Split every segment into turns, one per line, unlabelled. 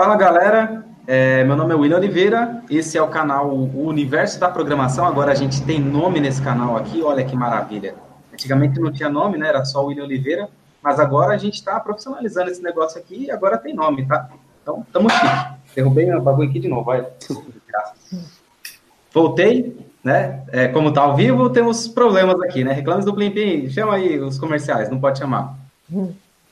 Fala galera, é, meu nome é William Oliveira, esse é o canal O Universo da Programação. Agora a gente tem nome nesse canal aqui, olha que maravilha. Antigamente não tinha nome, né? Era só William Oliveira, mas agora a gente está profissionalizando esse negócio aqui e agora tem nome, tá? Então, tamo chique. Derrubei o bagulho aqui de novo, vai. Voltei, né? É, como tá ao vivo, temos problemas aqui, né? Reclames do Plim Plim, chama aí os comerciais, não pode chamar.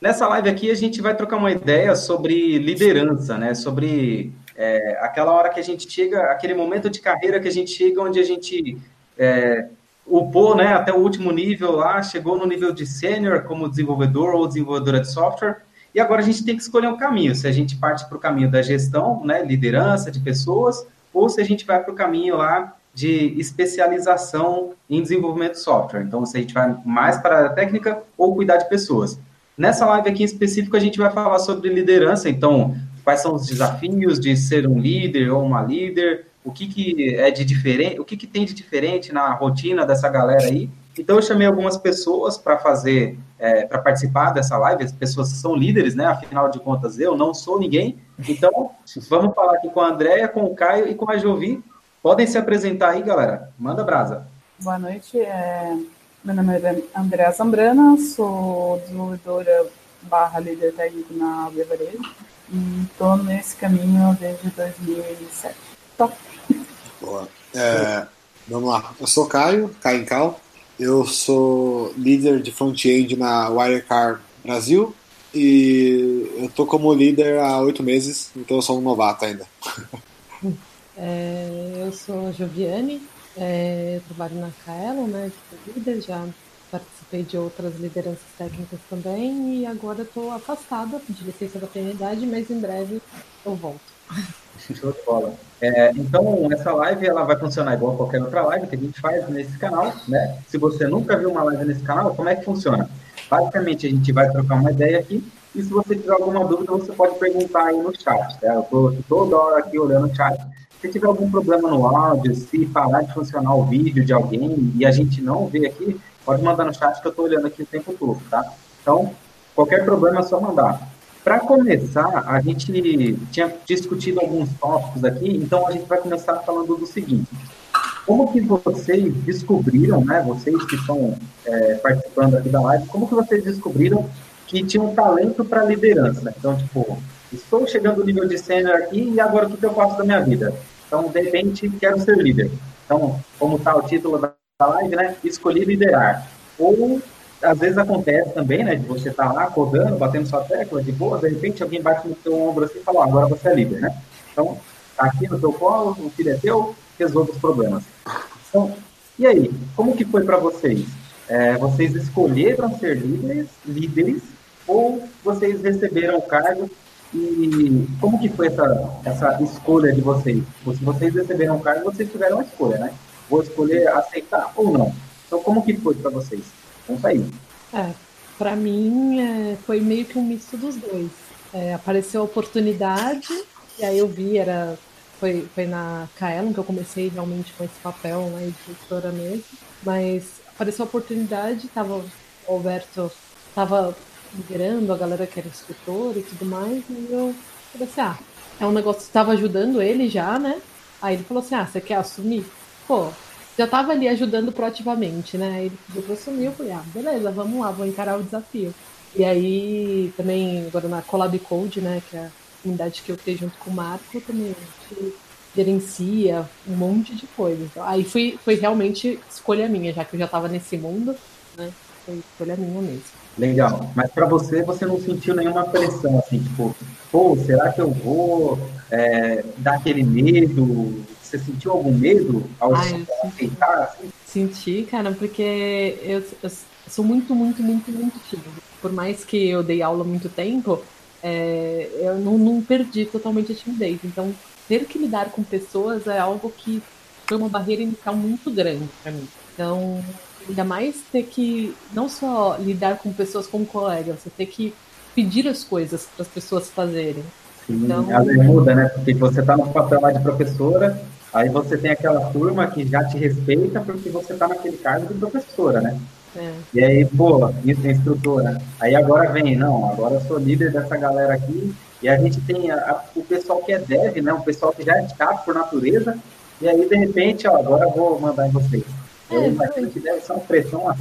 Nessa live aqui a gente vai trocar uma ideia sobre liderança, né? Sobre é, aquela hora que a gente chega, aquele momento de carreira que a gente chega onde a gente é, upou, né? Até o último nível lá, chegou no nível de sênior como desenvolvedor ou desenvolvedora de software. E agora a gente tem que escolher um caminho, se a gente parte para o caminho da gestão, né, liderança de pessoas, ou se a gente vai para o caminho lá de especialização em desenvolvimento de software. Então, se a gente vai mais para a técnica ou cuidar de pessoas. Nessa live aqui em específico, a gente vai falar sobre liderança, então, quais são os desafios de ser um líder ou uma líder, o que, que é de diferente, o que, que tem de diferente na rotina dessa galera aí. Então, eu chamei algumas pessoas para fazer, é, para participar dessa live, as pessoas são líderes, né? Afinal de contas, eu não sou ninguém. Então, vamos falar aqui com a Andréia, com o Caio e com a Jovi. Podem se apresentar aí, galera. Manda brasa.
Boa noite. É... Meu nome é Andréa Zambrana, sou desenvolvedora barra líder técnico na Bevarejo e estou nesse caminho desde 2007. Top.
Boa. É, vamos lá. Eu sou Caio, Caio Cal. Eu sou líder de front-end na Wirecar Brasil e eu tô como líder há oito meses, então eu sou um novato ainda.
É, eu sou a Joviane, é, eu trabalho na Kaelo, né, de já participei de outras lideranças técnicas também e agora estou afastada de licença da paternidade, mas em breve eu volto.
Show de bola. É, então, essa live ela vai funcionar igual a qualquer outra live que a gente faz nesse canal, né? Se você nunca viu uma live nesse canal, como é que funciona? Basicamente, a gente vai trocar uma ideia aqui e se você tiver alguma dúvida, você pode perguntar aí no chat, tá? Eu estou toda hora aqui olhando o chat se tiver algum problema no áudio, se parar de funcionar o vídeo de alguém e a gente não vê aqui, pode mandar no chat que eu estou olhando aqui o tempo todo, tá? Então, qualquer problema é só mandar. Para começar, a gente tinha discutido alguns tópicos aqui, então a gente vai começar falando do seguinte. Como que vocês descobriram, né, vocês que estão é, participando aqui da live, como que vocês descobriram que tinham talento para liderança? Então, tipo, estou chegando no nível de sênior aqui e agora o que eu faço da minha vida? Então, de repente, quero ser líder. Então, como está o título da live, né? Escolhi liderar. Ou, às vezes acontece também, né? De você estar tá lá codando, batendo sua tecla, de boa, de repente alguém bate no seu ombro assim e fala, agora você é líder, né? Então, tá aqui no seu colo, o filho é teu, resolve os problemas. Então, e aí, como que foi para vocês? É, vocês escolheram ser líderes, líderes ou vocês receberam o cargo e como que foi essa, essa escolha de vocês? Se vocês receberam o cargo, vocês tiveram a escolha, né? Vou escolher aceitar ou não. Então, como que foi para vocês? Conta aí.
É, para mim, é, foi meio que um misto dos dois. É, apareceu a oportunidade, e aí eu vi, era, foi, foi na Kaelon que eu comecei realmente com esse papel né, de editora mesmo. Mas apareceu a oportunidade, tava, o Alberto estava liderando a galera que era escritor e tudo mais, e eu falei assim, ah, é um negócio que estava ajudando ele já, né? Aí ele falou assim, ah, você quer assumir? Pô, já tava ali ajudando proativamente, né? Aí ele pediu pra assumir, eu falei, ah, beleza, vamos lá, vou encarar o desafio. E aí, também, agora na Collab Code, né, que é a comunidade que eu criei junto com o Marco, também a gente gerencia um monte de coisa. Então, aí foi, foi realmente escolha minha, já que eu já estava nesse mundo, né? Foi escolha minha mesmo.
Legal. Mas para você, você não sentiu nenhuma pressão, assim, tipo, pô, será que eu vou é, dar aquele medo? Você sentiu algum medo ao Ai, aceitar? Assim?
Senti, cara, porque eu, eu, sou muito, muito, muito, muito tímido. Por mais que eu dei aula há muito tempo, é, eu não, não perdi totalmente a timidez. Então, ter que lidar com pessoas é algo que foi uma barreira inicial muito grande para mim. Então, Ainda mais ter que não só lidar com pessoas como colegas, você ter que pedir as coisas para as pessoas fazerem.
Sim, então... muda, né? Porque você está no papel lá de professora, aí você tem aquela turma que já te respeita porque você está naquele cargo de professora, né? É. E aí, pô, isso é instrutora. Aí agora vem, não, agora eu sou líder dessa galera aqui E a gente tem a, a, o pessoal que é dev, né? O pessoal que já é chato por natureza, e aí, de repente, ó, agora eu vou mandar em vocês. É, eu imagino que deve ser uma pressão.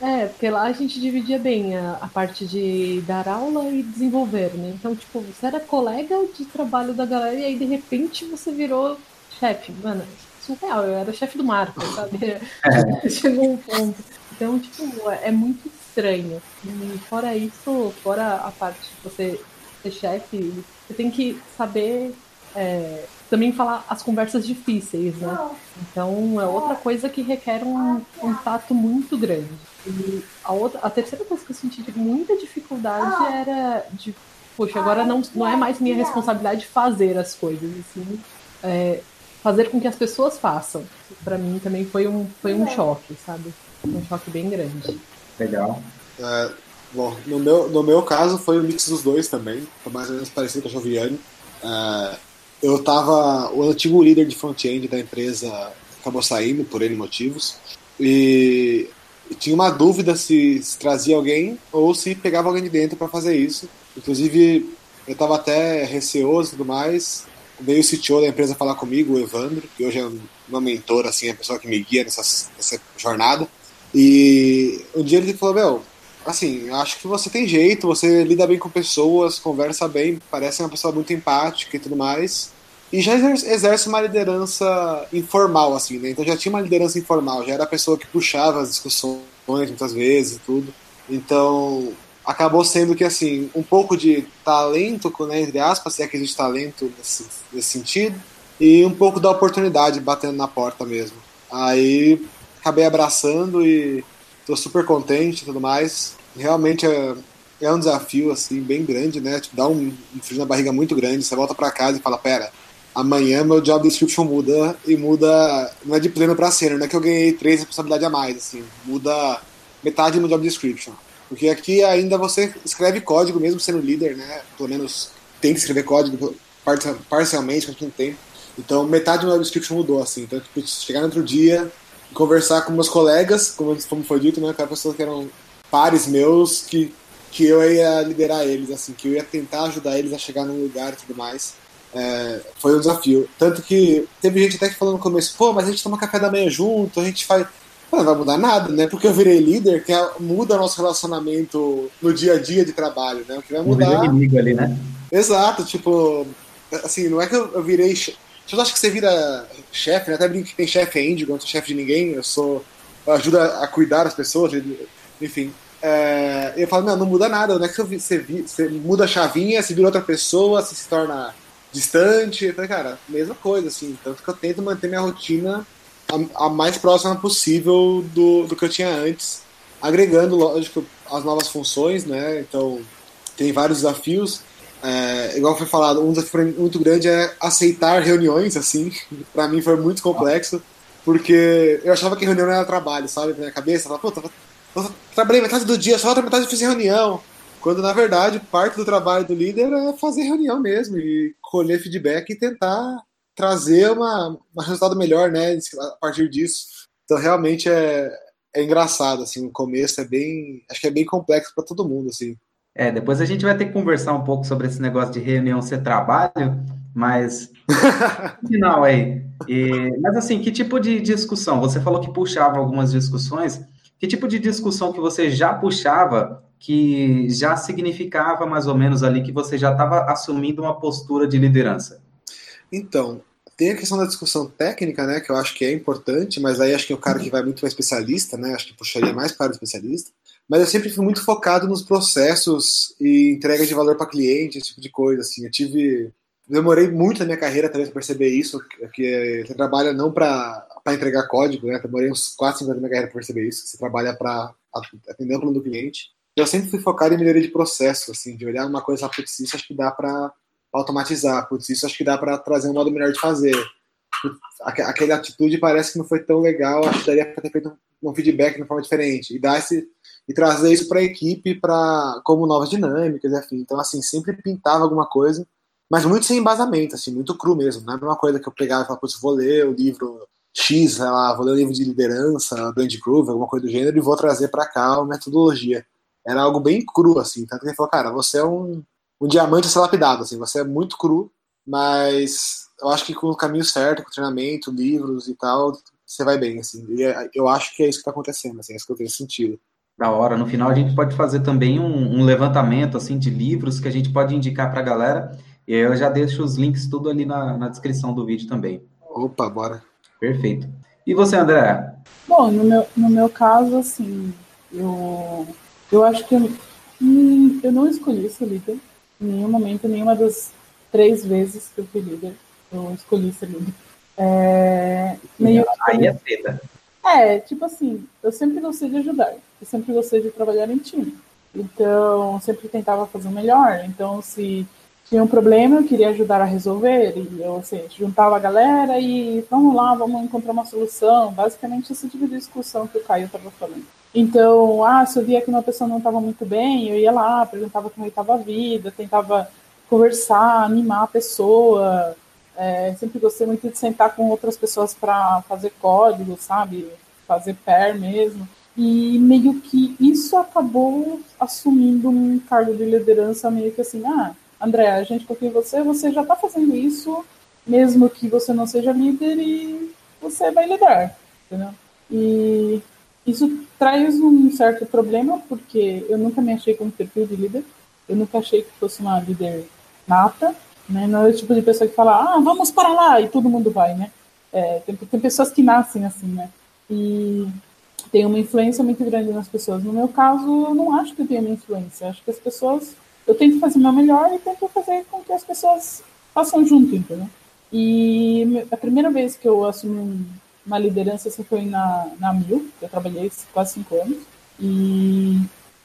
É, porque lá a gente dividia bem a, a, parte de dar aula e desenvolver, né? Então, tipo, você era colega de trabalho da galera e aí de repente você virou chefe. Mano, surreal, eu era chefe do Marco, sabe? É. Chegou um ponto. Então, tipo, é, é muito estranho. E fora isso, fora a parte de você ser chefe, você tem que saber é, também falar as conversas difíceis, né? Então é outra coisa que requer um contato muito grande. E a, outra, a terceira coisa que eu senti de muita dificuldade era de, poxa, agora não, não é mais minha responsabilidade fazer as coisas, assim, é, fazer com que as pessoas façam. Para mim também foi um, foi um choque, sabe? Um choque bem grande.
Legal.
É, bom, no meu, no meu caso foi o mix dos dois também, foi mais ou menos parecido com a Joviane. É, eu tava. O antigo líder de front-end da empresa acabou saindo por N motivos. E tinha uma dúvida se, se trazia alguém ou se pegava alguém de dentro para fazer isso. Inclusive, eu estava até receoso e tudo mais. Veio o CTO da empresa falar comigo, o Evandro, que hoje é uma mentora, assim, a pessoa que me guia nessa, nessa jornada. E um dia ele falou: Meu, assim, acho que você tem jeito, você lida bem com pessoas, conversa bem, parece uma pessoa muito empática e tudo mais. E já exerce uma liderança informal, assim, né? Então já tinha uma liderança informal, já era a pessoa que puxava as discussões muitas vezes e tudo. Então acabou sendo que, assim, um pouco de talento, né, entre aspas, se é que existe talento nesse, nesse sentido, e um pouco da oportunidade batendo na porta mesmo. Aí acabei abraçando e tô super contente e tudo mais. Realmente é, é um desafio, assim, bem grande, né? Tipo, dá um, um frio na barriga muito grande. Você volta para casa e fala, pera, amanhã meu job description muda e muda, não é de pleno para sênior, não é que eu ganhei três responsabilidades a mais, assim, muda metade do meu job description. Porque aqui ainda você escreve código mesmo sendo líder, né? Pelo menos tem que escrever código parcialmente, com quem tem. Então metade do meu job description mudou, assim. Então, tipo, chegar no outro dia, conversar com meus colegas, como, foi dito, né? Aquelas pessoas que eram pares meus, que, que eu ia liderar eles, assim, que eu ia tentar ajudar eles a chegar num lugar e tudo mais é, foi um desafio. Tanto que teve gente até que falou no começo, pô, mas a gente toma café da manhã junto, a gente faz. Pô, não vai mudar nada, né? Porque eu virei líder, que é, muda nosso relacionamento no dia a dia de trabalho, né? O que vai mudar.
inimigo ali, né?
Exato, tipo, assim, não é que eu, virei. Eu acho que você vira chefe, né? Até brinco que tem chefe ainda, eu não sou chefe de ninguém, eu sou. Eu ajudo a cuidar das pessoas, enfim. É, eu falo, não, não muda nada, não é que você, você muda a chavinha, você vira outra pessoa, você se torna distante. Eu falei, cara, mesma coisa, assim. Tanto que eu tento manter minha rotina a, a, mais próxima possível do, do que eu tinha antes, agregando, lógico, as novas funções, né? Então, tem vários desafios. É, igual foi falado, um desafio muito grande é aceitar reuniões, assim. para mim foi muito complexo, porque eu achava que reunião era trabalho, sabe? Na minha cabeça, eu falava, pô, trabalhei metade do dia, só outra metade fiz reunião. Quando, na verdade, parte do trabalho do líder é fazer reunião mesmo e colher feedback e tentar trazer uma, um resultado melhor, né, a partir disso. Então, realmente é, é engraçado, assim, o começo é bem, acho que é bem complexo para todo mundo, assim.
É, depois a gente vai ter que conversar um pouco sobre esse negócio de reunião ser trabalho, mas final aí. E, mas assim, que tipo de discussão? Você falou que puxava algumas discussões. Que tipo de discussão que você já puxava que já significava mais ou menos ali que você já estava assumindo uma postura de liderança?
Então, tem a questão da discussão técnica, né, que eu acho que é importante, mas aí acho que é o cara que vai muito para especialista, né, acho que puxaria mais para o especialista. Mas eu sempre fui muito focado nos processos e entrega de valor para cliente, esse tipo de coisa, assim. Eu tive demorei muito na minha carreira para perceber isso, que você trabalha não para entregar código, né? Demorei uns 4, 5 anos na minha carreira para perceber isso, você trabalha para atender o plano do cliente eu sempre fui focado em melhoria de processo, assim, de olhar uma coisa, putz, isso acho que dá para automatizar, putz, isso acho que dá para trazer um modo melhor de fazer. Aquela atitude parece que não foi tão legal, acho que daria para ter feito um feedback de uma forma diferente e dar esse e trazer isso para a equipe para como novas dinâmicas, enfim. Então assim, sempre pintava alguma coisa, mas muito sem embasamento, assim, muito cru mesmo, não é uma coisa que eu pegava e falava, putz, vou ler o livro X, sei lá, vou ler o livro de liderança, do Andy Groove, alguma coisa do gênero e vou trazer para cá a metodologia era algo bem cru, assim. Tanto que ele falou, cara, você é um, um diamante a ser lapidado, assim, você é muito cru, mas eu acho que com o caminho certo, com treinamento, livros e tal, você vai bem, assim. E é, eu acho que é isso que está acontecendo, assim, é isso que eu tenho sentido.
Da hora. No final a gente pode fazer também um, um levantamento assim de livros que a gente pode indicar para a galera. E aí eu já deixo os links tudo ali na, na descrição do vídeo também.
Opa, bora.
Perfeito. E você, André?
Bom, no meu, no meu caso, assim, eu, eu acho que eu, hum, eu não escolhi ser líder. Em nenhum momento, nenhuma das três vezes que eu fui líder, eu escolhi ser líder. É, meio
aí é treta.
É, tipo assim, eu sempre gostei de ajudar. Eu sempre gostei de trabalhar em time. Então, sempre tentava fazer o melhor. Então, se tinha um problema, eu queria ajudar a resolver. E eu, assim, juntava a galera e vamos lá, vamos encontrar uma solução. Basicamente, esse tipo de discussão que o Caio estava falando. Então, ah, se eu via que uma pessoa não estava muito bem, eu ia lá, perguntava como estava a vida, tentava conversar, animar a pessoa. É, sempre gostei muito de sentar com outras pessoas para fazer código, sabe? Fazer pair mesmo. E meio que isso acabou assumindo um cargo de liderança meio que assim, ah, André, a gente confia em você, você já está fazendo isso, mesmo que você não seja líder e você vai liderar, entendeu? E isso traz um certo problema, porque eu nunca me achei como perfil de líder, eu nunca achei que fosse uma líder nata, né? Não é o tipo de pessoa que fala, ah, vamos para lá, e todo mundo vai, né? É, tem, tem pessoas que nascem assim, né? E tem uma influência muito grande nas pessoas. No meu caso, eu não acho que eu tenho uma influência. Acho que as pessoas. Eu tento fazer o meu melhor e tento fazer com que as pessoas façam junto, entendeu? E a primeira vez que eu assumi uma liderança assim, foi na, na Mil, que eu trabalhei quase cinco anos. E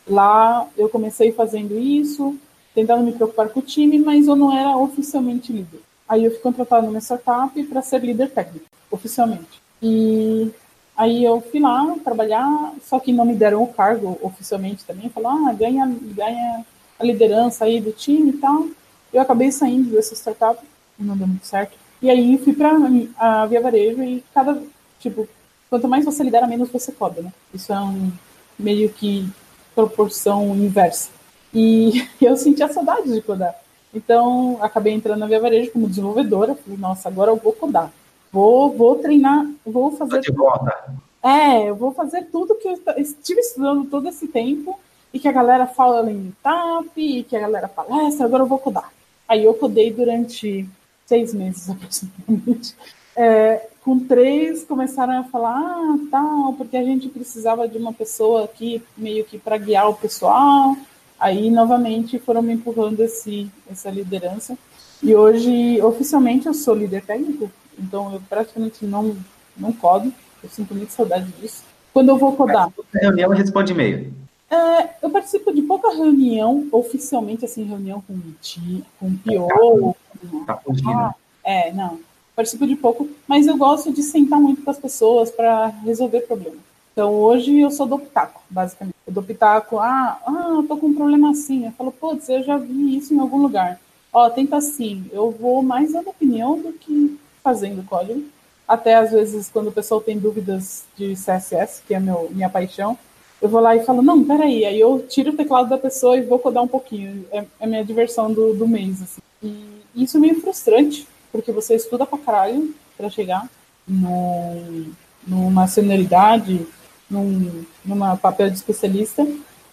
lá eu comecei fazendo isso, tentando me preocupar com o time, mas eu não era oficialmente líder. Aí eu fui contratada numa startup para ser líder técnico, oficialmente. E aí eu fui lá trabalhar, só que não me deram o cargo oficialmente também. Falaram, ah, ganha, ganha a liderança aí do time e tal. Eu acabei saindo dessa startup, não deu muito certo. E aí fui para a Via Varejo e cada, tipo, quanto mais você lidera, menos você cobra, né? Isso é um meio que proporção inversa. E eu sentia saudade de codar. Então, acabei entrando na Via Varejo como desenvolvedora. Falei, nossa, agora eu vou codar. Vou, vou treinar, vou fazer.
de volta.
É, eu vou fazer tudo que eu estive estudando todo esse tempo e que a galera fala em TAP, e que a galera palestra, agora eu vou codar. Aí eu codei durante seis meses aproximadamente. É, com três começaram a falar, ah, tal, porque a gente precisava de uma pessoa aqui meio que para guiar o pessoal. Aí, novamente, foram me empurrando esse, essa liderança. E hoje, oficialmente, eu sou líder técnico, então eu praticamente não, não codo. Eu sinto muito saudade disso. Quando eu vou codar.
Reunião responde e-mail.
É, eu participo de pouca reunião, oficialmente, assim, reunião com o TI, com o PO.
Tá fugindo.
Ah, é, não. Participo de pouco, mas eu gosto de sentar muito com as pessoas para resolver problemas. Então hoje eu sou do pitaco, basicamente. Eu dou pitaco, ah, ah, eu tô com um problema assim. Eu falo, putz, eu já vi isso em algum lugar. Ó, tenta assim. Eu vou mais dando opinião do que fazendo código. Até às vezes, quando o pessoal tem dúvidas de CSS, que é meu, minha paixão, eu vou lá e falo, não, peraí. Aí eu tiro o teclado da pessoa e vou codar um pouquinho. É, é a minha diversão do, do mês, assim. E isso é meio frustrante, porque você estuda pra caralho pra chegar no, numa senioridade num numa papel de especialista,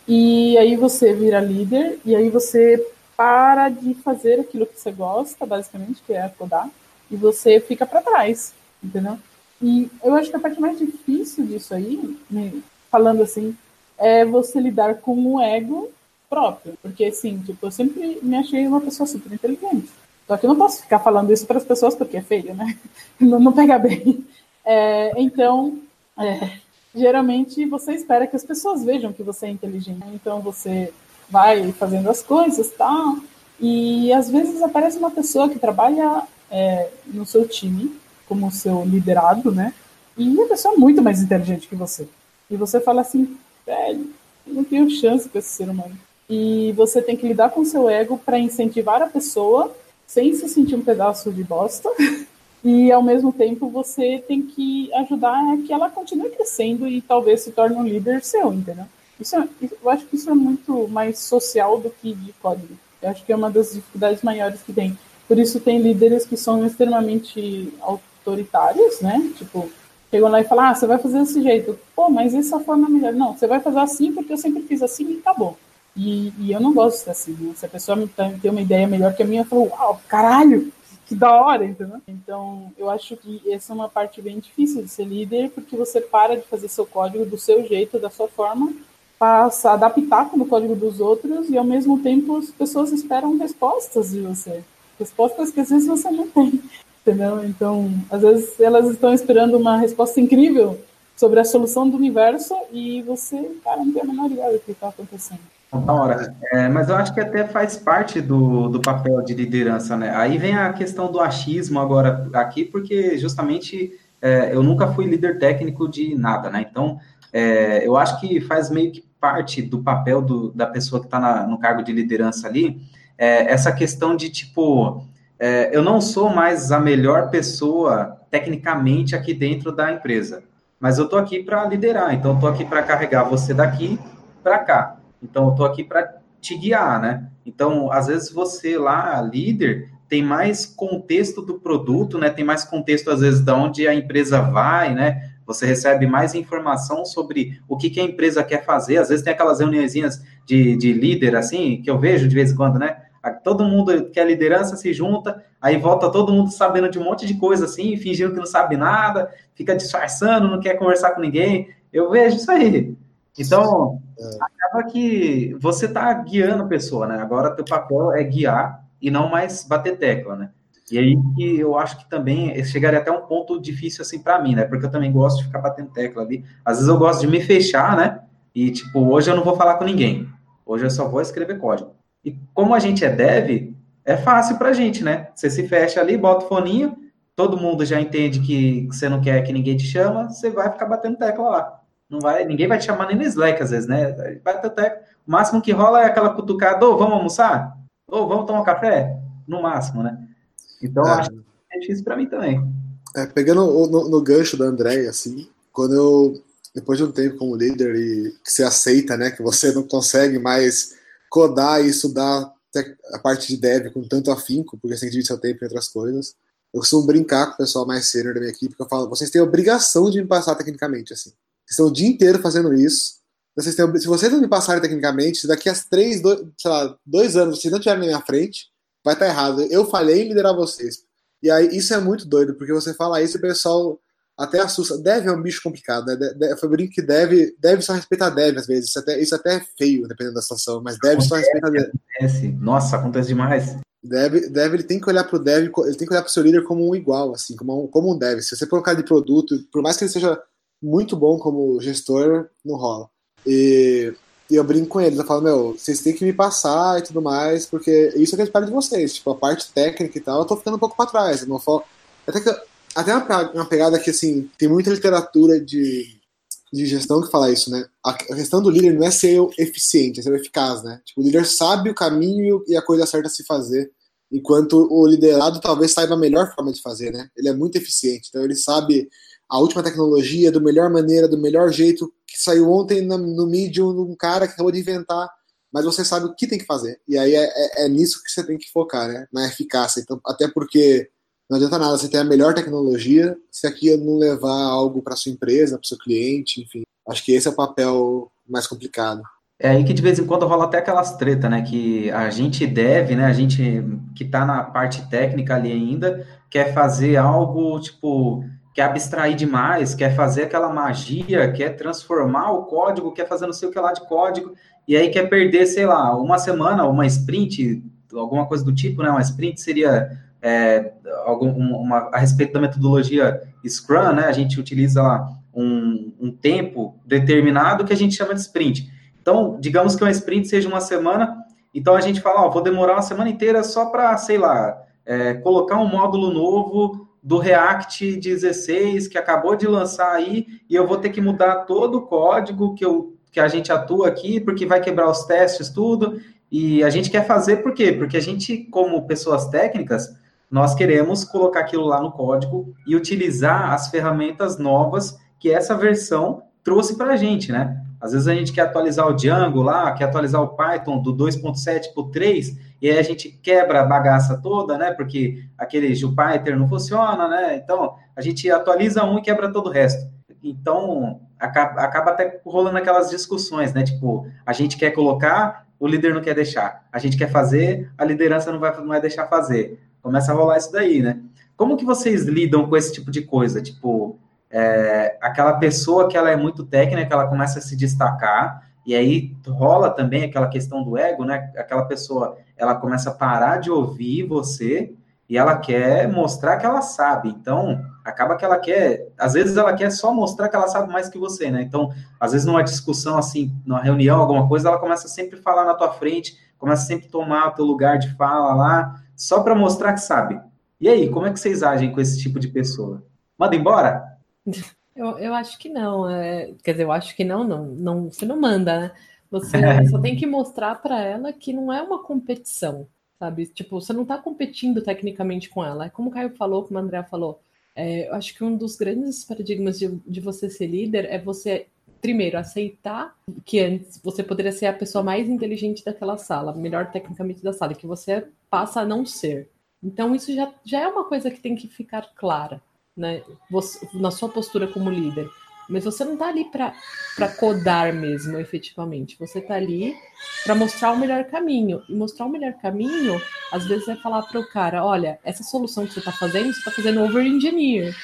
e aí você vira líder, e aí você para de fazer aquilo que você gosta, basicamente, que é codar, e você fica para trás, entendeu? E eu acho que a parte mais difícil disso aí, né, falando assim, é você lidar com o ego próprio. Porque, assim, tipo, eu sempre me achei uma pessoa super inteligente. Só que eu não posso ficar falando isso para as pessoas porque é feio, né? Não, não pega bem. É, então, é, geralmente você espera que as pessoas vejam que você é inteligente. Então você vai fazendo as coisas, tal. E às vezes aparece uma pessoa que trabalha é, no seu time, como seu liderado, né? E a pessoa é muito mais inteligente que você. E você fala assim, velho, não tenho chance com esse ser humano. E você tem que lidar com seu ego para incentivar a pessoa sem se sentir um pedaço de bosta e ao mesmo tempo você tem que ajudar a que ela continue crescendo e talvez se torne um líder seu, entendeu? Isso é, eu acho que isso é muito mais social do que de código. Eu acho que é uma das dificuldades maiores que tem. Por isso tem líderes que são extremamente autoritários, né? Tipo, chegam lá e falam, ah, você vai fazer desse jeito. Pô, mas essa forma é melhor. Não, você vai fazer assim porque eu sempre fiz assim e acabou. E, e eu não gosto de ser assim, né? Se a pessoa tem uma ideia melhor que a minha, eu falo, uau, caralho, que da hora, entendeu? Então, eu acho que essa é uma parte bem difícil de ser líder, porque você para de fazer seu código do seu jeito, da sua forma, passa a adaptar com o código dos outros e, ao mesmo tempo, as pessoas esperam respostas de você. Respostas que às vezes você não tem, entendeu? Então, às vezes elas estão esperando uma resposta incrível sobre a solução do universo e você, cara, não tem a menor ideia do que está acontecendo.
Da hora. É, mas eu acho que até faz parte do, do papel de liderança, né? Aí vem a questão do achismo agora aqui, porque justamente é, eu nunca fui líder técnico de nada, né? Então, é, eu acho que faz meio que parte do papel do, da pessoa que está no cargo de liderança ali, é, essa questão de, tipo, é, eu não sou mais a melhor pessoa tecnicamente aqui dentro da empresa, mas eu estou aqui para liderar, então estou aqui para carregar você daqui para cá. Então, eu estou aqui para te guiar, né? Então, às vezes você lá, líder, tem mais contexto do produto, né? Tem mais contexto, às vezes, de onde a empresa vai, né? Você recebe mais informação sobre o que, que a empresa quer fazer. Às vezes tem aquelas reuniõezinhas de, de líder, assim, que eu vejo de vez em quando, né? Todo mundo que é liderança se junta, aí volta todo mundo sabendo de um monte de coisa assim, fingindo que não sabe nada, fica disfarçando, não quer conversar com ninguém. Eu vejo isso aí. Então, é. acaba que você está guiando a pessoa, né? Agora teu papel é guiar e não mais bater tecla, né? E aí que eu acho que também chegaria até um ponto difícil assim para mim, né? Porque eu também gosto de ficar batendo tecla ali. Às vezes eu gosto de me fechar, né? E tipo, hoje eu não vou falar com ninguém. Hoje eu só vou escrever código. E como a gente é dev, é fácil pra gente, né? Você se fecha ali, bota o foninho, todo mundo já entende que você não quer que ninguém te chama, você vai ficar batendo tecla lá. Não vai, ninguém vai te chamar nem no Slack, às vezes, né? Vai até, o máximo que rola é aquela cutucada, ô, vamos almoçar? Ou vamos tomar café? No máximo, né? Então, é. acho que é difícil para mim também.
É, pegando no, no, gancho da André, assim, quando eu, depois de um tempo como líder e que você aceita, né, que você não consegue mais codar e estudar a parte de dev com tanto afinco, porque você tem que dividir seu tempo em outras coisas, eu costumo brincar com o pessoal mais sênior da minha equipe, que eu falo, vocês têm a obrigação de me passar tecnicamente, assim estão o dia inteiro fazendo isso. Vocês têm, se vocês não me passarem tecnicamente, daqui a três, dois, sei lá, dois anos, vocês não estiverem na minha frente, vai estar errado. Eu falhei em liderar vocês. E aí isso é muito doido, porque você fala isso e o pessoal até assusta. Deve é um bicho complicado, né? Foi brinco que deve, deve só respeitar deve às vezes. Isso até, isso até é feio, dependendo da situação, mas deve só respeitar deve.
Acontece. Nossa, acontece demais.
Deve, deve, ele tem que olhar para o dev, ele tem que olhar para o seu líder como um igual, assim, como um, como um dev. Se você for um cara de produto, por mais que ele seja muito bom como gestor, não rola. E, e eu brinco com eles, eu falo, meu, vocês têm que me passar e tudo mais, porque isso é que eu espero de vocês. Tipo, a parte técnica e tal, eu tô ficando um pouco para trás. Eu não falo... Até, que, até uma, uma pegada que, assim, tem muita literatura de, de gestão que fala isso, né? A questão do líder não é ser eficiente, é ser eficaz, né? Tipo, o líder sabe o caminho e a coisa certa a se fazer, enquanto o liderado talvez saiba a melhor forma de fazer, né? Ele é muito eficiente, então ele sabe a última tecnologia, da melhor maneira, do melhor jeito, que saiu ontem no, no Medium, um cara que acabou de inventar, mas você sabe o que tem que fazer. E aí é, é, é nisso que você tem que focar, né? Na eficácia. Então, até porque não adianta nada você ter a melhor tecnologia se aqui não levar algo para sua empresa, para seu cliente, enfim. Acho que esse é o papel mais complicado.
É aí que de vez em quando rola até aquelas treta, né? Que a gente deve, né? A gente que está na parte técnica ali ainda quer fazer algo tipo quer abstrair demais, quer fazer aquela magia, quer transformar o código, quer fazer não sei o que lá de código, e aí quer perder, sei lá, uma semana, uma sprint, alguma coisa do tipo, né? Uma sprint seria é, algum, uma, a respeito da metodologia Scrum, né? A gente utiliza lá um, um tempo determinado que a gente chama de sprint. Então, digamos que uma sprint seja uma semana, então a gente fala, ó, vou demorar uma semana inteira só para, sei lá, é, colocar um módulo novo do React 16 que acabou de lançar aí e eu vou ter que mudar todo o código que, eu, que a gente atua aqui porque vai quebrar os testes tudo e a gente quer fazer por quê? Porque a gente como pessoas técnicas nós queremos colocar aquilo lá no código e utilizar as ferramentas novas que essa versão trouxe para a gente, né? Às vezes a gente quer atualizar o Django lá, quer atualizar o Python do 2.7 para o 3, e aí a gente quebra a bagaça toda, né? Porque aquele Jupyter não funciona, né? Então, a gente atualiza um e quebra todo o resto. Então, acaba, acaba até rolando aquelas discussões, né? Tipo, a gente quer colocar, o líder não quer deixar. A gente quer fazer, a liderança não vai, não vai deixar fazer. Começa a rolar isso daí, né? Como que vocês lidam com esse tipo de coisa? Tipo, é, aquela pessoa que ela é muito técnica, ela começa a se destacar, e aí rola também aquela questão do ego, né? Aquela pessoa, ela começa a parar de ouvir você e ela quer mostrar que ela sabe. Então, acaba que ela quer, às vezes ela quer só mostrar que ela sabe mais que você, né? Então, às vezes numa discussão assim, numa reunião, alguma coisa, ela começa sempre a falar na tua frente, começa sempre a tomar o teu lugar de fala lá, só para mostrar que sabe. E aí, como é que vocês agem com esse tipo de pessoa? Manda embora?
Eu, eu acho que não. É, quer dizer, eu acho que não, não, não você não manda, né? Você só tem que mostrar para ela que não é uma competição, sabe? Tipo, você não está competindo tecnicamente com ela. É como o Caio falou, como o André falou. É, eu acho que um dos grandes paradigmas de, de você ser líder é você primeiro, aceitar que antes você poderia ser a pessoa mais inteligente daquela sala, melhor tecnicamente da sala, que você passa a não ser. Então, isso já, já é uma coisa que tem que ficar clara, né? Você, na sua postura como líder. Mas você não está ali para codar mesmo, efetivamente. Você está ali para mostrar o melhor caminho. E mostrar o melhor caminho, às vezes, é falar para o cara: olha, essa solução que você está fazendo, você está fazendo over-engineer.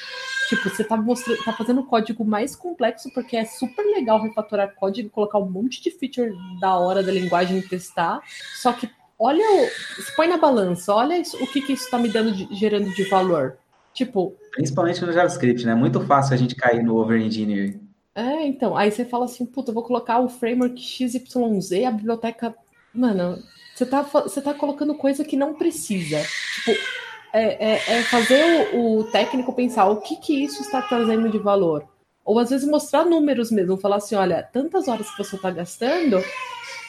Tipo, você está mostrando, tá fazendo código mais complexo porque é super legal refatorar código, colocar um monte de feature da hora da linguagem e testar. Só que olha, o, põe na balança, olha isso, o que, que isso está me dando de, gerando de valor. Tipo.
Principalmente no JavaScript, né? É muito fácil a gente cair no over-engineering.
É, então. Aí você fala assim, puta, eu vou colocar o framework XYZ, a biblioteca. Mano, você tá, você tá colocando coisa que não precisa. Tipo, é, é, é fazer o, o, técnico pensar o que, que isso está trazendo de valor. Ou às vezes mostrar números mesmo, falar assim, olha, tantas horas que você está gastando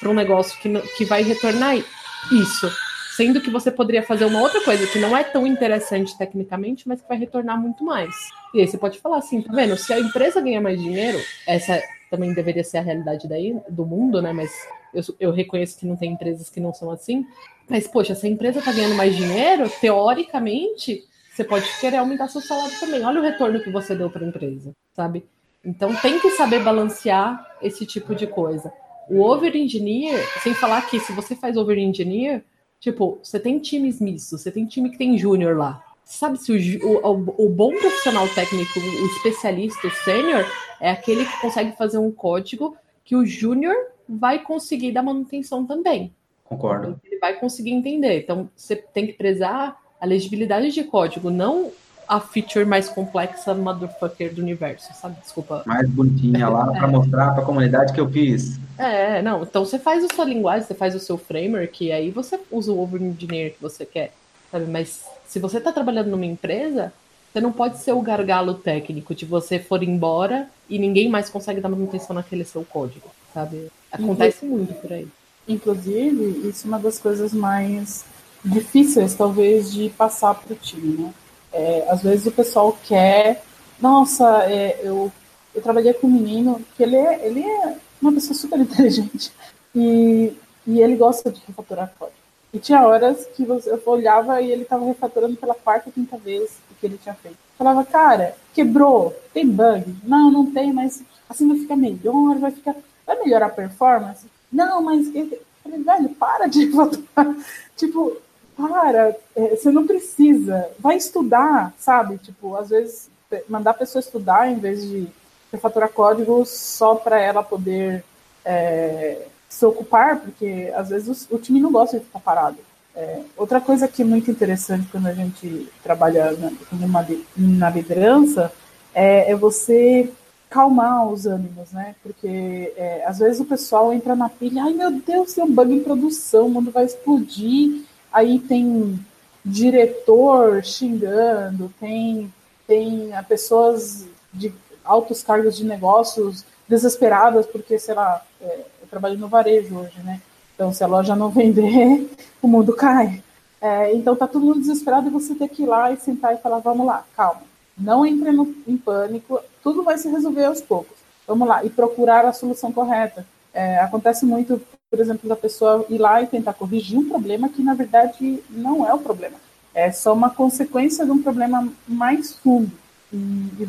para um negócio que, que vai retornar isso. Sendo que você poderia fazer uma outra coisa que não é tão interessante tecnicamente, mas que vai retornar muito mais. E aí você pode falar assim, tá vendo? Se a empresa ganha mais dinheiro, essa também deveria ser a realidade daí, do mundo, né? Mas eu, eu reconheço que não tem empresas que não são assim. Mas, poxa, se a empresa tá ganhando mais dinheiro, teoricamente, você pode querer aumentar seu salário também. Olha o retorno que você deu para a empresa, sabe? Então tem que saber balancear esse tipo de coisa. O over-engineer, sem falar que se você faz over-engineer, tipo, você tem times mistos, você tem time que tem júnior lá. Sabe se o, o, o, bom profissional técnico, o especialista, o sênior, é aquele que consegue fazer um código que o júnior vai conseguir dar manutenção também.
Concordo.
Ele vai conseguir entender. Então, você tem que prezar a legibilidade de código, não a feature mais complexa motherfucker do universo, sabe? Desculpa.
Mais bonitinha lá é. para mostrar para a comunidade que eu fiz.
É, não. Então você faz a sua linguagem, você faz o seu framework, e aí você usa o over engineer que você quer, sabe? Mas se você está trabalhando numa empresa, você não pode ser o gargalo técnico de você for embora e ninguém mais consegue dar manutenção naquele seu código, sabe? Acontece muito por aí.
Inclusive, isso é uma das coisas mais difíceis, talvez, de passar para o time, né? É, às vezes o pessoal quer. Nossa, é, eu, eu trabalhei com um menino que ele é, ele é uma pessoa super inteligente e, e ele gosta de refatorar código. E tinha horas que você, eu olhava e ele estava refatorando pela quarta, quinta vez que ele tinha feito. Falava, cara, quebrou, tem bug? Não, não tem, mas assim vai ficar melhor, vai ficar. Vai melhorar a performance? Não, mas. Falei, velho, para de refatorar. tipo, para, é, você não precisa, vai estudar, sabe? Tipo, às vezes mandar a pessoa estudar em vez de refaturar código só para ela poder é, se ocupar, porque às vezes o, o, time não gosta de ficar parado. É, outra coisa que é muito interessante quando a gente trabalha na, numa, na liderança é, é, você calmar os ânimos, né? Porque é, às vezes o pessoal entra na pilha, ai meu Deus, tem um bug em produção, o mundo vai explodir aí tem diretor xingando, tem, tem pessoas de altos cargos de negócios desesperadas porque, sei lá, é, eu trabalho no varejo hoje, né? Então, se a loja não vender, o mundo cai. É, então, tá todo mundo desesperado e você tem que ir lá e sentar e falar, vamos lá, calma. Não entre no, em pânico, tudo vai se resolver aos poucos. vamos lá, e procurar a solução correta. É, acontece muito, por exemplo, da pessoa ir lá e tentar corrigir um problema que, na verdade, não é o problema. É só uma consequência de um problema mais fundo. E, e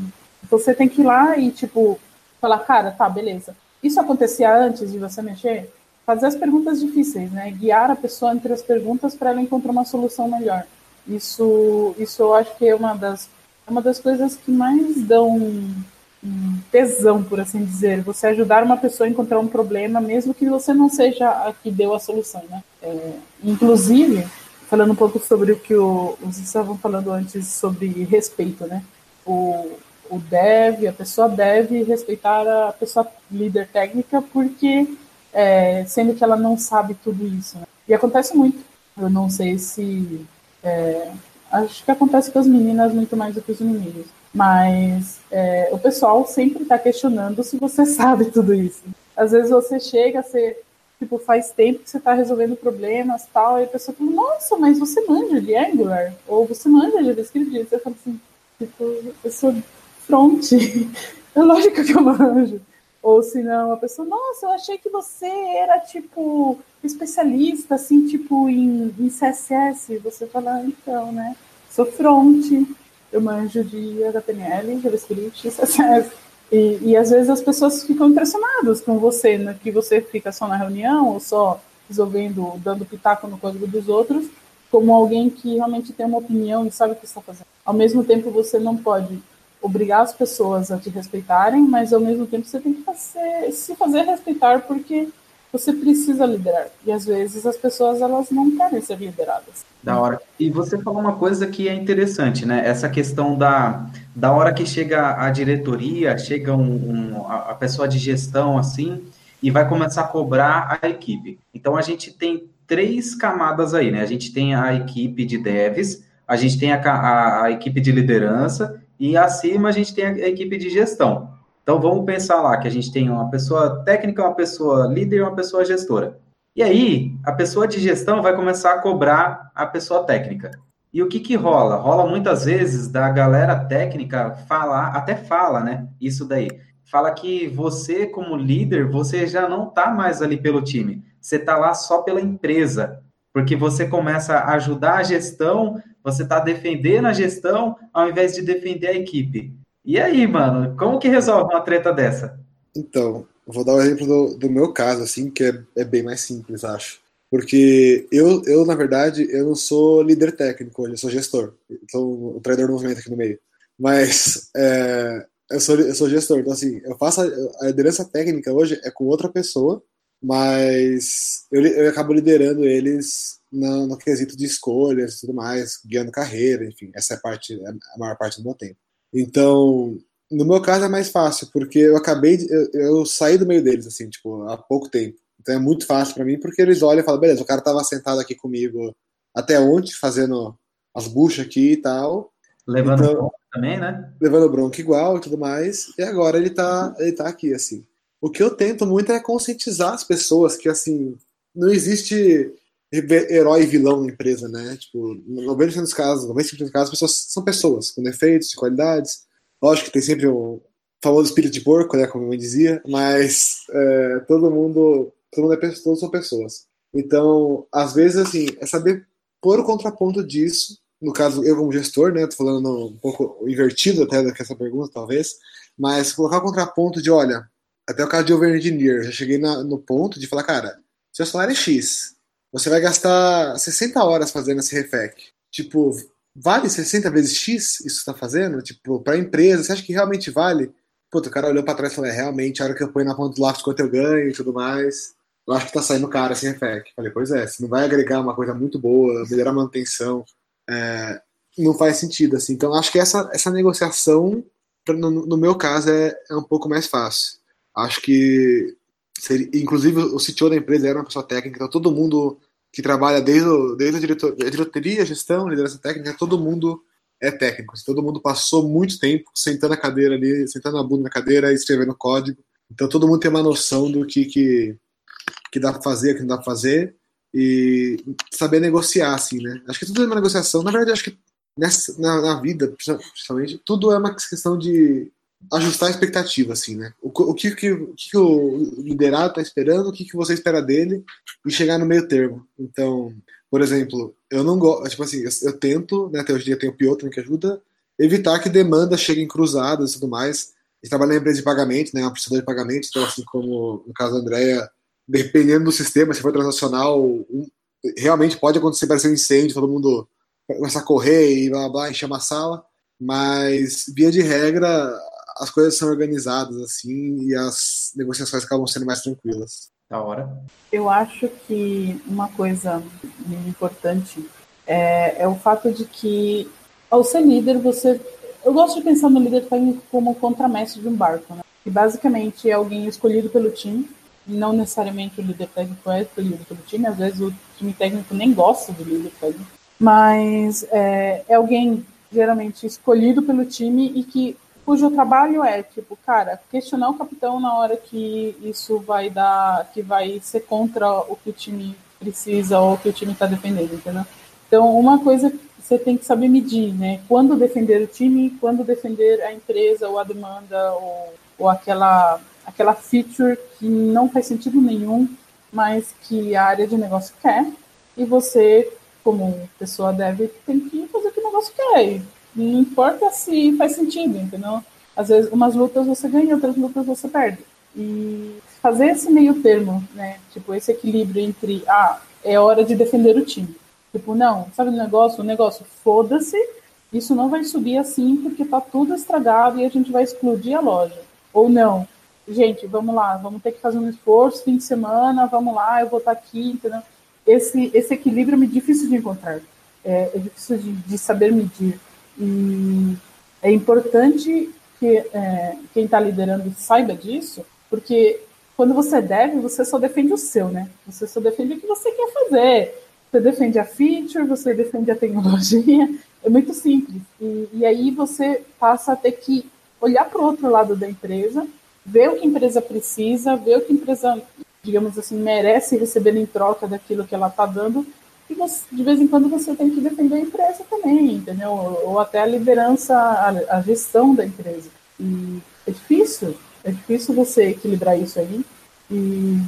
você tem que ir lá e, tipo, falar, cara, tá, beleza. Isso acontecia antes de você mexer? Fazer as perguntas difíceis, né? Guiar a pessoa entre as perguntas para ela encontrar uma solução melhor. Isso, isso eu acho que é uma das, é uma das coisas que mais dão tesão, por assim dizer. Você ajudar uma pessoa a encontrar um problema, mesmo que você não seja a que deu a solução, né? É, inclusive, falando um pouco sobre o que o, vocês estavam falando antes sobre respeito, né? O, o deve, a pessoa deve respeitar a pessoa líder técnica, porque é, sendo que ela não sabe tudo isso. Né? E acontece muito. Eu não sei se. É, acho que acontece com as meninas muito mais do que os meninos. Mas é, o pessoal sempre está questionando se você sabe tudo isso. Às vezes você chega, você tipo, faz tempo que você está resolvendo problemas tal, e a pessoa fala, nossa, mas você manja de Angular, ou você manja de JavaScript, você fala assim, tipo, eu sou front, é lógico que eu manjo. Ou se não, a pessoa, nossa, eu achei que você era, tipo, especialista, assim, tipo, em, em CSS. Você fala, ah, então, né, sou front, eu manjo de HTML, JavaScript, CSS. E, e às vezes as pessoas ficam impressionadas com você, né, que você fica só na reunião ou só resolvendo, dando pitaco no código dos outros, como alguém que realmente tem uma opinião e sabe o que está fazendo. Ao mesmo tempo, você não pode obrigar as pessoas a te respeitarem, mas ao mesmo tempo você tem que fazer, se fazer respeitar porque você precisa liderar. E às vezes as pessoas elas não querem ser lideradas.
Da hora. E você falou uma coisa que é interessante, né? Essa questão da, da hora que chega a diretoria, chega um, um, a pessoa de gestão assim, e vai começar a cobrar a equipe. Então a gente tem três camadas aí, né? A gente tem a equipe de devs, a gente tem a, a, a equipe de liderança e acima a gente tem a equipe de gestão. Então vamos pensar lá que a gente tem uma pessoa técnica, uma pessoa líder e uma pessoa gestora. E aí, a pessoa de gestão vai começar a cobrar a pessoa técnica. E o que que rola? Rola muitas vezes da galera técnica falar, até fala, né? Isso daí. Fala que você, como líder, você já não tá mais ali pelo time. Você tá lá só pela empresa. Porque você começa a ajudar a gestão, você tá defendendo a gestão ao invés de defender a equipe. E aí, mano, como que resolve uma treta dessa?
Então, vou dar o um exemplo do, do, meu caso, assim, que é, é, bem mais simples, acho. Porque eu, eu, na verdade, eu não sou líder técnico eu sou gestor. Então, o traidor do movimento aqui no meio. Mas é, eu, sou, eu sou gestor, então assim, eu faço a, a liderança técnica hoje é com outra pessoa, mas eu, eu acabo liderando eles no, no quesito de escolhas e tudo mais, guiando carreira, enfim, essa é a, parte, é a maior parte do meu tempo. Então, no meu caso é mais fácil, porque eu acabei de, eu, eu, saí do meio deles, assim, tipo, há pouco tempo. Então é muito fácil para mim, porque eles olham e falam, beleza, o cara tava sentado aqui comigo até ontem, fazendo as buchas aqui e tal.
Levando então, bronca também, né?
Levando bronca igual e tudo mais. E agora ele tá, ele tá aqui, assim. O que eu tento muito é conscientizar as pessoas que, assim, não existe herói e vilão na empresa, né? Tipo, 90% dos casos, 90% dos casos, as pessoas são pessoas com defeitos, qualidades, Lógico que tem sempre o famoso espírito de porco, né, como eu dizia, mas é, todo mundo, todo mundo é pessoa, todos são pessoas. Então, às vezes, assim, é saber pôr o contraponto disso. No caso, eu como gestor, né, tô falando um pouco invertido até dessa pergunta, talvez, mas colocar o contraponto de, olha, até o caso de over engineer, eu já cheguei na, no ponto de falar, cara, seu salário é X, você vai gastar 60 horas fazendo esse refec. Tipo, vale 60 vezes X isso que tá fazendo? Tipo, pra empresa, você acha que realmente vale? Puta, o cara olhou pra trás e falou, é, realmente, a hora que eu ponho na ponta do lápis quanto eu ganho e tudo mais, eu acho que tá saindo caro esse refec. Falei, pois é, se não vai agregar uma coisa muito boa, melhorar a manutenção, é, não faz sentido, assim. Então, acho que essa, essa negociação, no, no meu caso, é, é um pouco mais fácil. Acho que, seria, inclusive, o CTO da empresa era uma pessoa técnica, então todo mundo que trabalha desde, desde a, diretor, a diretoria, gestão, liderança técnica, todo mundo é técnico. Assim, todo mundo passou muito tempo sentando a cadeira ali, sentando a bunda na cadeira escrevendo código. Então todo mundo tem uma noção do que, que, que dá para fazer, que não dá para fazer e saber negociar, assim, né? Acho que tudo é uma negociação. Na verdade, acho que nessa, na, na vida, principalmente, tudo é uma questão de, ajustar a expectativa, assim, né? O, o, que, que, o que o liderado está esperando, o que, que você espera dele e chegar no meio termo. Então, por exemplo, eu não gosto, tipo assim, eu, eu, tento, né, até hoje em dia tem o Piotr que ajuda, evitar que demandas cheguem cruzadas e tudo mais. A gente trabalha em empresa de pagamento, né, uma prestadora de pagamento, então assim como no caso da Andrea, dependendo do sistema, se for transacional, um, realmente pode acontecer, parecer um incêndio, todo mundo começa a correr e blá blá, encher uma sala, mas via de regra as coisas são organizadas assim e as negociações acabam sendo mais tranquilas.
Da hora.
Eu acho que uma coisa importante é, é o fato de que ao ser líder você eu gosto de pensar no líder como contramestre de um barco, né? que basicamente é alguém escolhido pelo time não necessariamente o líder técnico é escolhido pelo time, às vezes o time técnico nem gosta do líder técnico, mas é, é alguém geralmente escolhido pelo time e que cujo trabalho é tipo, cara, questionar o capitão na hora que isso vai dar, que vai ser contra o que o time precisa ou que o time está defendendo, entendeu? Então, uma coisa você tem que saber medir, né? Quando defender o time, quando defender a empresa ou a demanda ou, ou aquela aquela feature que não faz sentido nenhum, mas que a área de negócio quer, e você, como pessoa deve, tem que fazer o que o negócio quer. Não importa se faz sentido, entendeu? Às vezes, umas lutas você ganha, outras lutas você perde. E fazer esse meio termo, né? Tipo, esse equilíbrio entre, ah, é hora de defender o time. Tipo, não, sabe o negócio? O negócio, foda-se, isso não vai subir assim porque tá tudo estragado e a gente vai explodir a loja. Ou não, gente, vamos lá, vamos ter que fazer um esforço, fim de semana, vamos lá, eu vou estar aqui, entendeu? Esse, esse equilíbrio é difícil de encontrar, é, é difícil de, de, saber medir. E é importante que é, quem está liderando saiba disso, porque quando você deve, você só defende o seu, né? Você só defende o que você quer fazer. Você defende a feature, você defende a tecnologia, é muito simples. E, e aí você passa a ter que olhar para o outro lado da empresa ver o que a empresa precisa, ver o que a empresa, digamos assim, merece receber em troca daquilo que ela está dando. E você, de vez em quando você tem que defender a empresa também, entendeu? Ou até a liderança, a, a gestão da empresa. E é difícil, é difícil você equilibrar isso aí. E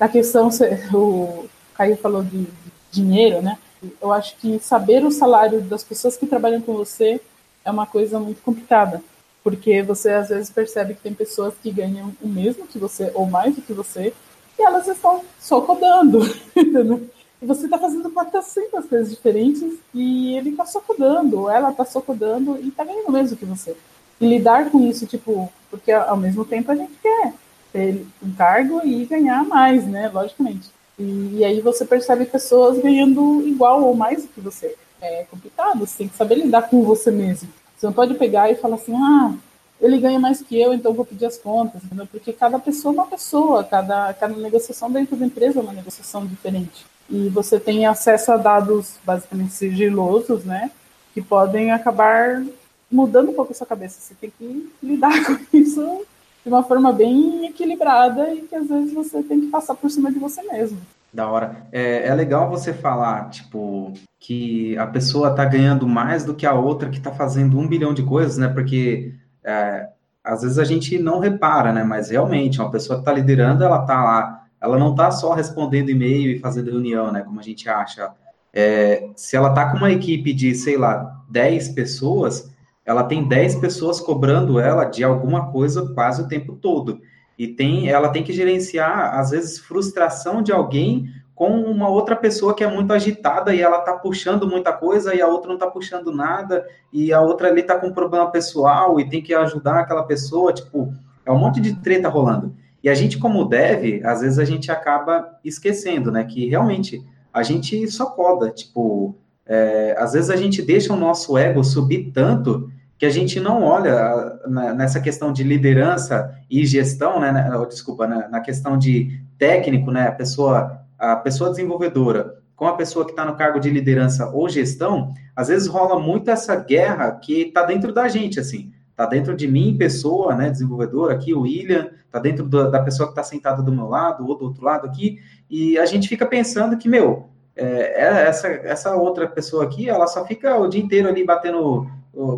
a questão, o Caio falou de, dinheiro, né? Eu acho que saber o salário das pessoas que trabalham com você é uma coisa muito complicada porque você às vezes percebe que tem pessoas que ganham o mesmo que você, ou mais do que você, e elas estão só codando, você está fazendo 400 coisas diferentes e ele está só codando, ou ela está só codando e está ganhando mesmo que você. E lidar com isso, tipo, porque ao mesmo tempo a gente quer ter um cargo e ganhar mais, né? Logicamente. E, e aí você percebe pessoas ganhando igual ou mais do que você. É complicado, você tem que saber lidar com você mesmo. Você não pode pegar e falar assim, ah, ele ganha mais que eu, então vou pedir as contas, entendeu? Porque cada pessoa é uma pessoa, cada, cada negociação dentro da empresa é uma negociação diferente. E você tem acesso a dados basicamente sigilosos, né? Que podem acabar mudando um pouco a sua cabeça. Você tem que lidar com isso de uma forma bem equilibrada e que às vezes você tem que passar por cima de você mesmo.
Da hora. É, é legal você falar, tipo, que a pessoa está ganhando mais do que a outra que está fazendo um bilhão de coisas, né? Porque é, às vezes a gente não repara, né? Mas realmente, uma pessoa que está liderando, ela está lá, ela não está só respondendo e-mail e fazendo reunião, né? Como a gente acha. É, se ela está com uma equipe de, sei lá, 10 pessoas, ela tem 10 pessoas cobrando ela de alguma coisa quase o tempo todo. E tem, ela tem que gerenciar, às vezes, frustração de alguém com uma outra pessoa que é muito agitada e ela tá puxando muita coisa e a outra não tá puxando nada e a outra ali tá com um problema pessoal e tem que ajudar aquela pessoa, tipo, é um monte de treta rolando. E a gente, como deve, às vezes a gente acaba esquecendo, né, que realmente a gente só coda, tipo, é, às vezes a gente deixa o nosso ego subir tanto que a gente não olha nessa questão de liderança e gestão, né, desculpa, na questão de técnico, né, a pessoa, a pessoa desenvolvedora com a pessoa que está no cargo de liderança ou gestão, às vezes rola muito essa guerra que está dentro da gente, assim, está dentro de mim, pessoa, né, desenvolvedor aqui, o William, está dentro do, da pessoa que está sentada do meu lado ou do outro lado aqui, e a gente fica pensando que, meu, é, é essa, essa outra pessoa aqui, ela só fica o dia inteiro ali batendo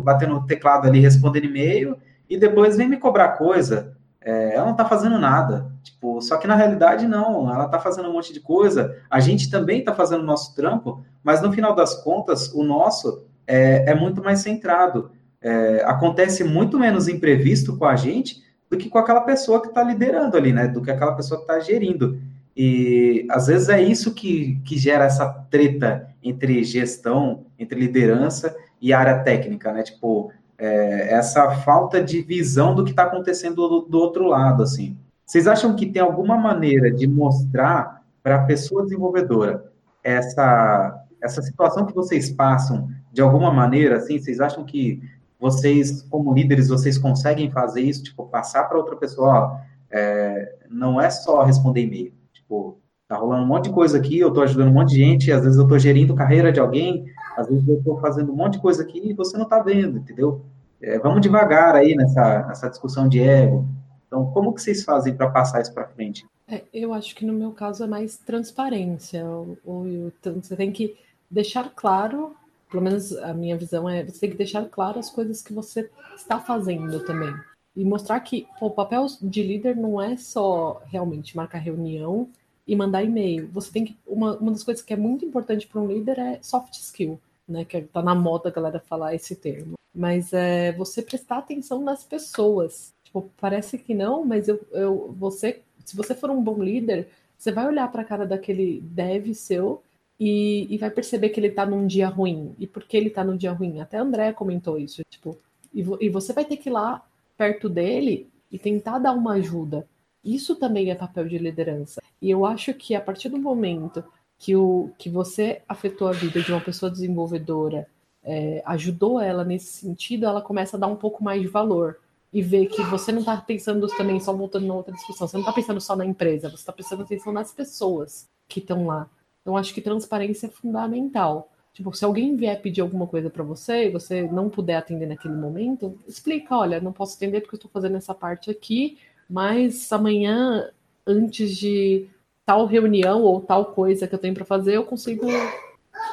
batendo teclado ali, respondendo e-mail, e depois vem me cobrar coisa, é, ela não está fazendo nada. Tipo, só que na realidade não, ela está fazendo um monte de coisa, a gente também está fazendo o nosso trampo, mas no final das contas, o nosso é, é muito mais centrado. É, acontece muito menos imprevisto com a gente do que com aquela pessoa que está liderando ali, né? Do que aquela pessoa que está gerindo. E às vezes é isso que, que gera essa treta entre gestão, entre liderança e área técnica, né? Tipo, é, essa falta de visão do que está acontecendo do, do, outro lado, assim. Vocês acham que tem alguma maneira de mostrar para a pessoa desenvolvedora essa, essa situação que vocês passam de alguma maneira, assim? Vocês acham que vocês, como líderes, vocês conseguem fazer isso, tipo, passar para outra pessoa, ó, é, não é só responder e-mail, tipo, tá rolando um monte de coisa aqui, eu tô ajudando um monte de gente, às vezes eu tô gerindo carreira de alguém, às vezes eu tô fazendo um monte de coisa aqui e você não tá vendo, entendeu? É, vamos devagar aí nessa, nessa discussão de ego. Então, como que vocês fazem para passar isso para frente?
É, eu acho que no meu caso é mais transparência. você tem que deixar claro pelo menos a minha visão é você tem que deixar claro as coisas que você está fazendo também. E mostrar que pô, o papel de líder não é só realmente marcar reunião e mandar e-mail. Você tem que. Uma, uma das coisas que é muito importante para um líder é soft skill, né? Que tá na moda a galera falar esse termo. Mas é você prestar atenção nas pessoas. Tipo, parece que não, mas eu, eu você, se você for um bom líder, você vai olhar para a cara daquele dev seu e, e vai perceber que ele tá num dia ruim. E por que ele tá num dia ruim? Até a André comentou isso. Tipo, e, e você vai ter que ir lá perto dele e tentar dar uma ajuda. Isso também é papel de liderança. E eu acho que a partir do momento que, o, que você afetou a vida de uma pessoa desenvolvedora, é, ajudou ela nesse sentido, ela começa a dar um pouco mais de valor. E ver que você não está pensando também, só voltando na outra discussão, você não está pensando só na empresa, você está prestando atenção nas pessoas que estão lá. Então, acho que transparência é fundamental. Tipo, se alguém vier pedir alguma coisa para você e você não puder atender naquele momento, explica, olha, não posso atender porque eu estou fazendo essa parte aqui, mas amanhã, antes de tal reunião ou tal coisa que eu tenho para fazer, eu consigo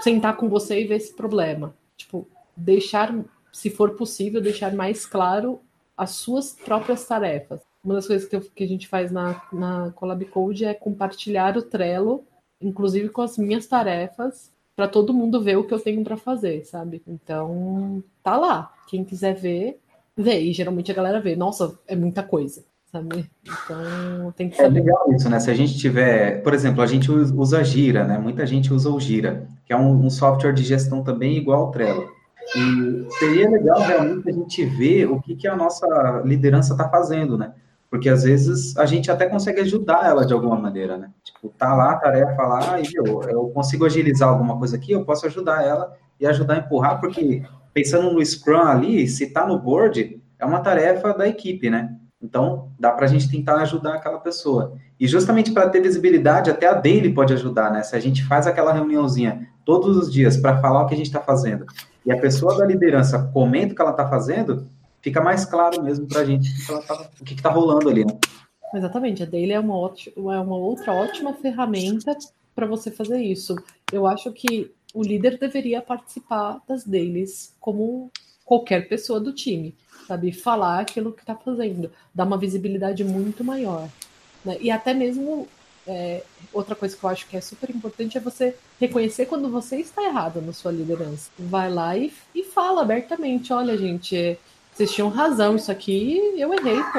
sentar com você e ver esse problema. Tipo, deixar, se for possível, deixar mais claro as suas próprias tarefas. Uma das coisas que, eu, que a gente faz na, na Collab Code é compartilhar o Trello inclusive com as minhas tarefas, para todo mundo ver o que eu tenho para fazer, sabe? Então, tá lá. Quem quiser ver, vê. E geralmente a galera vê. Nossa, é muita coisa, sabe? Então, tem que
é saber. É legal isso, né? Se a gente tiver, por exemplo, a gente usa Gira, né? Muita gente usa o Gira, que é um, um software de gestão também igual ao Trello. E seria legal realmente a gente ver o que, que a nossa liderança está fazendo, né? Porque às vezes a gente até consegue ajudar ela de alguma maneira, né? Tipo, tá lá a tarefa lá e eu, eu consigo agilizar alguma coisa aqui, eu posso ajudar ela e ajudar a empurrar, porque pensando no Scrum ali, se tá no board, é uma tarefa da equipe, né? Então, dá para a gente tentar ajudar aquela pessoa. E justamente para ter visibilidade, até a daily pode ajudar, né? Se a gente faz aquela reuniãozinha todos os dias para falar o que a gente está fazendo, e a pessoa da liderança comenta o que ela está fazendo, fica mais claro mesmo para a gente o que está tá rolando ali, né?
Exatamente, a Daily é uma, ótima, é uma outra ótima ferramenta para você fazer isso. Eu acho que o líder deveria participar das dailies como qualquer pessoa do time, sabe? Falar aquilo que está fazendo, dar uma visibilidade muito maior. Né? E até mesmo é, outra coisa que eu acho que é super importante é você reconhecer quando você está errado na sua liderança. Vai lá e, e fala abertamente: olha, gente, vocês tinham razão, isso aqui eu errei, pô.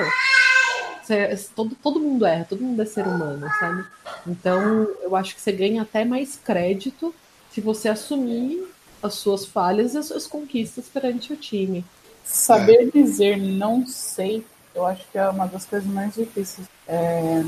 todo, todo mundo erra, todo mundo é ser humano, sabe? Então, eu acho que você ganha até mais crédito se você assumir as suas falhas e as suas conquistas perante o time.
Saber dizer não sei, eu acho que é uma das coisas mais difíceis. É,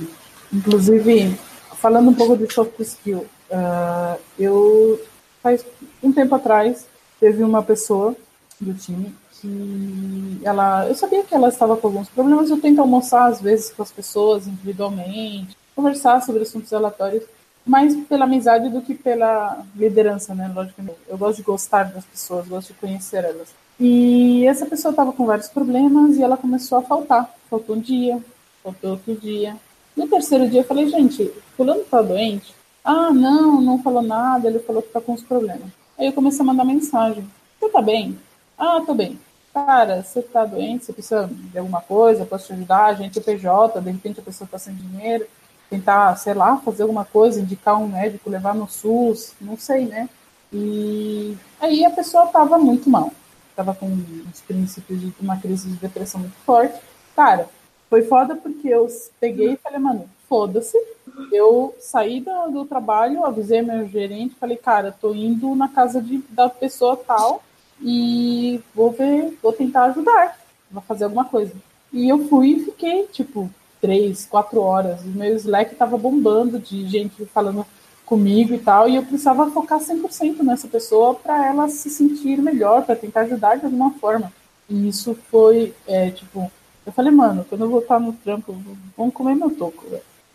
inclusive, falando um pouco de soft skill, uh, eu faz um tempo atrás teve uma pessoa do time que ela, eu sabia que ela estava com alguns problemas, eu tento almoçar às vezes com as pessoas individualmente, conversar sobre assuntos aleatórios, mais pela amizade do que pela liderança, né? Logicamente, eu gosto de gostar das pessoas, gosto de conhecer elas. E essa pessoa estava com vários problemas e ela começou a faltar. Faltou um dia, faltou outro dia. No terceiro dia eu falei, gente, fulano tá doente? Ah, não, não falou nada, ele falou que tá com os problemas. Aí eu comecei a mandar mensagem. Você tá bem? Ah, tô bem. Cara, você tá doente, você precisa de alguma coisa, posso te ajudar, a gente é PJ, de repente a pessoa tá sem dinheiro, tentar, sei lá, fazer alguma coisa, indicar um médico, levar no SUS, não sei, né? E aí a pessoa tava muito mal, tava com os princípios de uma crise de depressão muito forte. Cara, foi foda porque eu peguei e falei, mano, foda-se. Eu saí do, do, trabalho, avisei meu gerente, falei, cara, tô indo na casa de, da pessoa tal e vou ver, vou tentar ajudar, vou fazer alguma coisa. E eu fui e fiquei, tipo, três, quatro horas. O meu Slack tava bombando de gente falando comigo e tal, e eu precisava focar 100% nessa pessoa para ela se sentir melhor, para tentar ajudar de alguma forma. E isso foi, é, tipo, eu falei, mano, quando eu voltar no trampo, vamos comer meu toco,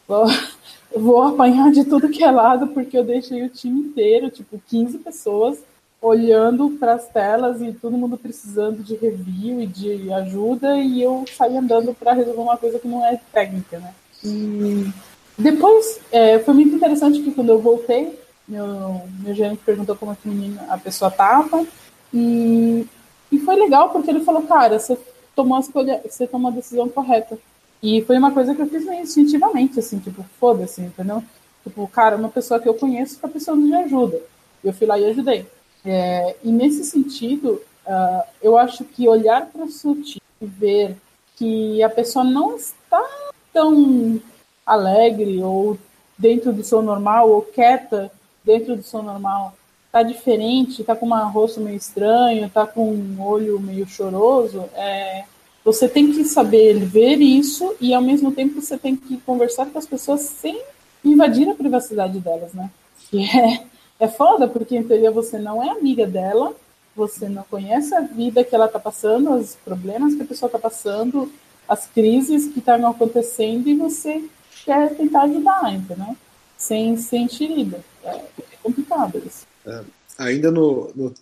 Vou, vou apanhar de tudo que é lado, porque eu deixei o time inteiro, tipo, 15 pessoas, olhando para as telas e todo mundo precisando de review e de ajuda, e eu saí andando para resolver uma coisa que não é técnica, né? E depois, é, foi muito interessante que quando eu voltei, meu, meu gerente perguntou como é que a pessoa tava, e, e foi legal porque ele falou, cara, você tomou a escolha, você tomou a decisão correta. E foi uma coisa que eu fiz meio instintivamente, assim, tipo, foda-se, entendeu? Tipo, cara, uma pessoa que eu conheço está precisando de ajuda. Eu fui lá e ajudei. É, e nesse sentido, uh, eu acho que olhar para o sutil e ver que a pessoa não está tão alegre ou dentro do seu normal ou quieta dentro do seu normal, tá diferente, tá com um rosto meio estranho, tá com um olho meio choroso, é, você tem que saber ver isso e ao mesmo tempo você tem que conversar com as pessoas sem invadir a privacidade delas, né? Que é, é foda, porque em teoria você não é amiga dela, você não conhece a vida que ela tá passando, os problemas que a pessoa tá passando, as crises que estão acontecendo e você quer tentar ajudar, entendeu? Sem sentir ida. É, é complicado isso.
É, ainda no, no,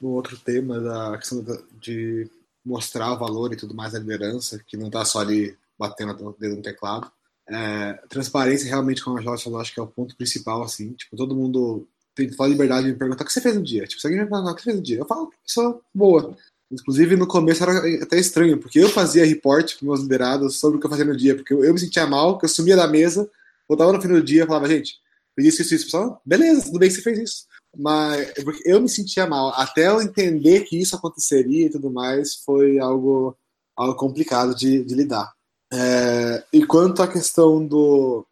no, outro tema da questão de mostrar valor e tudo mais da liderança, que não está só ali batendo o dedo no teclado. É, transparência realmente, como a Jorge falou, acho que é o ponto principal, assim, tipo, todo mundo tem toda a liberdade de me perguntar o que você fez no dia, tipo, se alguém me perguntar o que você fez no dia, eu falo, pessoa boa. Inclusive, no começo era até estranho, porque eu fazia report com meus liderados sobre o que eu fazia no dia, porque eu, eu me sentia mal, que eu sumia da mesa, voltava no fim do dia e falava, gente, fiz isso, isso, isso. Pessoal, beleza, tudo bem que você fez isso. Mas porque eu me sentia mal. Até eu entender que isso aconteceria e tudo mais, foi algo, algo complicado de, de lidar. É, e quanto à questão do,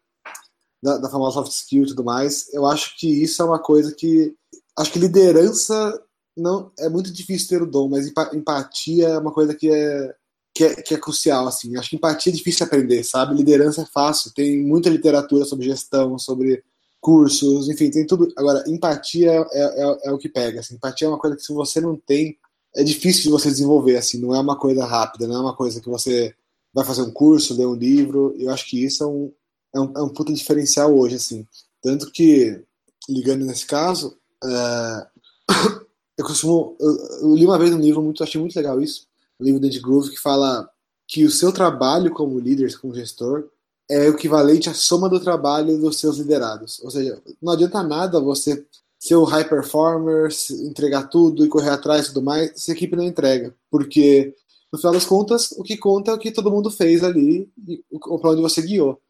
da, da famosa soft skill e tudo mais, eu acho que isso é uma coisa que. Acho que liderança não é muito difícil ter o dom, mas empatia é uma coisa que é, que é, que é crucial. Assim. Acho que empatia é difícil aprender, sabe? Liderança é fácil. Tem muita literatura sobre gestão, sobre cursos, enfim, tem tudo. Agora, empatia é, é, é, o que pega. Assim. Empatia é uma coisa que se você não tem, é difícil de você desenvolver. Assim, não é uma coisa rápida, não é uma coisa que você vai fazer um curso, ler um livro. Eu acho que isso é um, é um, é um puta diferencial hoje, assim. Tanto que, ligando nesse caso, é... eu costumo. Eu, eu, li uma vez um livro, muito, achei muito legal isso, o um livro de Groove, que fala que o seu trabalho como líder, como gestor, é o equivalente à soma do trabalho dos seus liderados. Ou seja, não adianta nada você ser o high performer, entregar tudo e correr atrás e tudo mais, se a equipe não entrega. Porque, no final das contas, o que conta é o que todo mundo fez ali, ou para onde você guiou.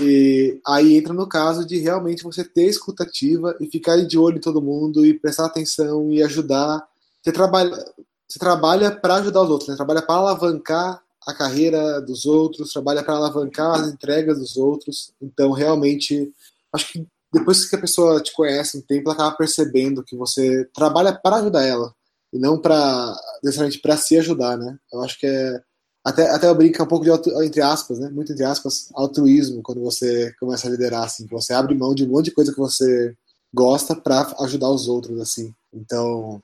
E aí entra no caso de realmente você ter escutativa e ficar de olho em todo mundo e prestar atenção e ajudar. Você trabalha, você trabalha para ajudar os outros, né? trabalha para alavancar a carreira dos outros, trabalha para alavancar as entregas dos outros. Então, realmente, acho que depois que a pessoa te conhece um tempo, ela acaba percebendo que você trabalha para ajudar ela e não para necessariamente para se ajudar, né? Eu acho que é até até eu brinco um pouco de entre aspas, né? Muito entre aspas, altruísmo quando você começa a liderar assim, você abre mão de um monte de coisa que você gosta para ajudar os outros assim. Então,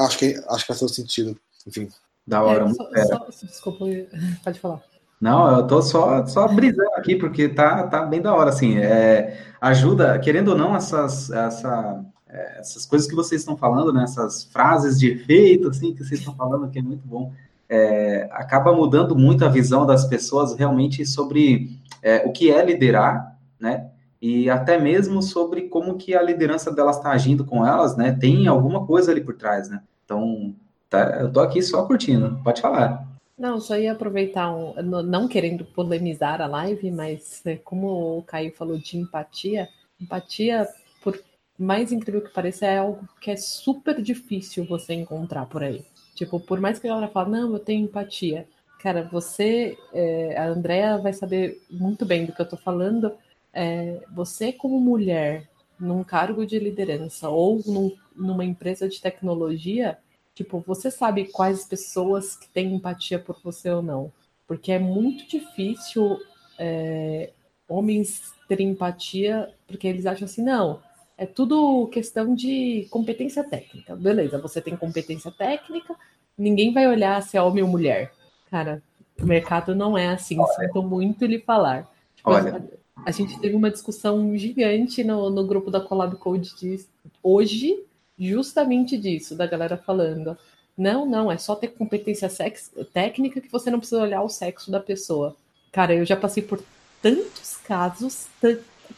acho que acho que faz todo sentido. Enfim.
Da hora, é,
só, só, desculpa, pode falar.
Não, eu tô só, só brisando aqui, porque tá, tá bem da hora, assim, é, ajuda, querendo ou não, essas, essa, é, essas coisas que vocês estão falando, né, essas frases de efeito, assim, que vocês estão falando, que é muito bom, é, acaba mudando muito a visão das pessoas realmente sobre é, o que é liderar, né, e até mesmo sobre como que a liderança delas está agindo com elas, né, tem alguma coisa ali por trás, né, então Tá? Eu tô aqui só curtindo. Pode falar.
Não, só ia aproveitar, um, não querendo polemizar a live, mas né, como o Caio falou de empatia, empatia, por mais incrível que pareça, é algo que é super difícil você encontrar por aí. Tipo, por mais que a galera fale, não, eu tenho empatia. Cara, você, é, a Andrea vai saber muito bem do que eu tô falando. É, você, como mulher, num cargo de liderança ou num, numa empresa de tecnologia, tipo, você sabe quais pessoas que têm empatia por você ou não. Porque é muito difícil é, homens terem empatia, porque eles acham assim, não, é tudo questão de competência técnica. Beleza, você tem competência técnica, ninguém vai olhar se é homem ou mulher. Cara, o mercado não é assim, Olha. sinto muito lhe falar. Tipo, Olha. A gente teve uma discussão gigante no, no grupo da Collab Code de, hoje, justamente disso, da galera falando. Não, não, é só ter competência sex, técnica que você não precisa olhar o sexo da pessoa. Cara, eu já passei por tantos casos,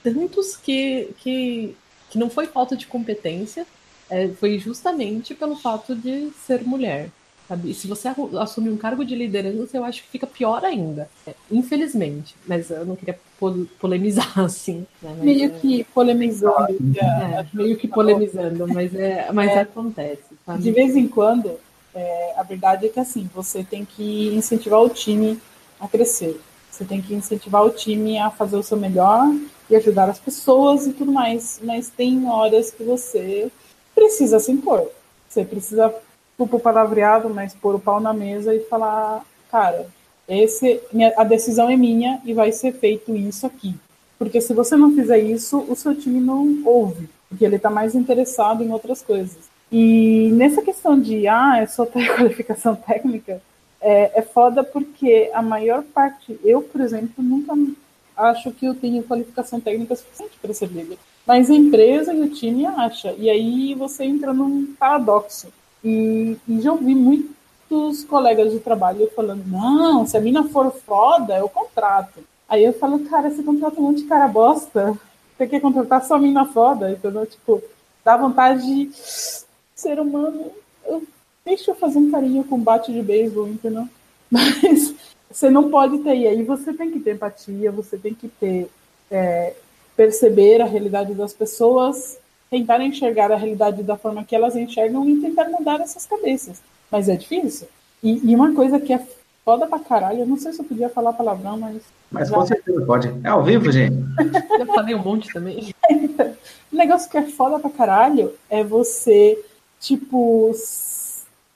tantos que, que, que não foi falta de competência, é, foi justamente pelo fato de ser mulher. Sabe? E se você assumir um cargo de liderança, eu acho que fica pior ainda. É, infelizmente. Mas eu não queria polemizar, assim. Né?
meio é... que polemizando.
É, meio que polemizando, mas, é, mas é, acontece. Sabe?
De vez em quando, é, a verdade é que assim, você tem que incentivar o time a crescer. Você tem que incentivar o time a fazer o seu melhor e ajudar as pessoas e tudo mais. Mas tem horas que você precisa se impor. Você precisa desculpa o palavreado, mas pôr o pau na mesa e falar, cara, esse, a decisão é minha e vai ser feito isso aqui. Porque se você não fizer isso, o seu time não ouve, porque ele está mais interessado em outras coisas. E nessa questão de, ah, é só ter qualificação técnica, é, é foda porque a maior parte, eu, por exemplo, nunca acho que eu tenho qualificação técnica suficiente para ser líder. Mas a empresa e o time acha. E aí você entra num paradoxo. E, e já ouvi muitos colegas de trabalho falando: não, se a mina for foda, eu contrato. Aí eu falo: cara, você contrata um monte de cara bosta, você quer contratar só mina foda, entendeu? Tipo, dá vontade de ser humano. Eu, deixa eu fazer um carinho com bate de beisebol, entendeu? Mas você não pode ter. E aí você tem que ter empatia, você tem que ter. É, perceber a realidade das pessoas tentar enxergar a realidade da forma que elas enxergam e tentar mudar essas cabeças. Mas é difícil. E, e uma coisa que é foda pra caralho, eu não sei se eu podia falar palavrão, mas.
Mas já... com certeza pode. É ao vivo, gente.
eu falei um monte também.
o negócio que é foda pra caralho é você, tipo,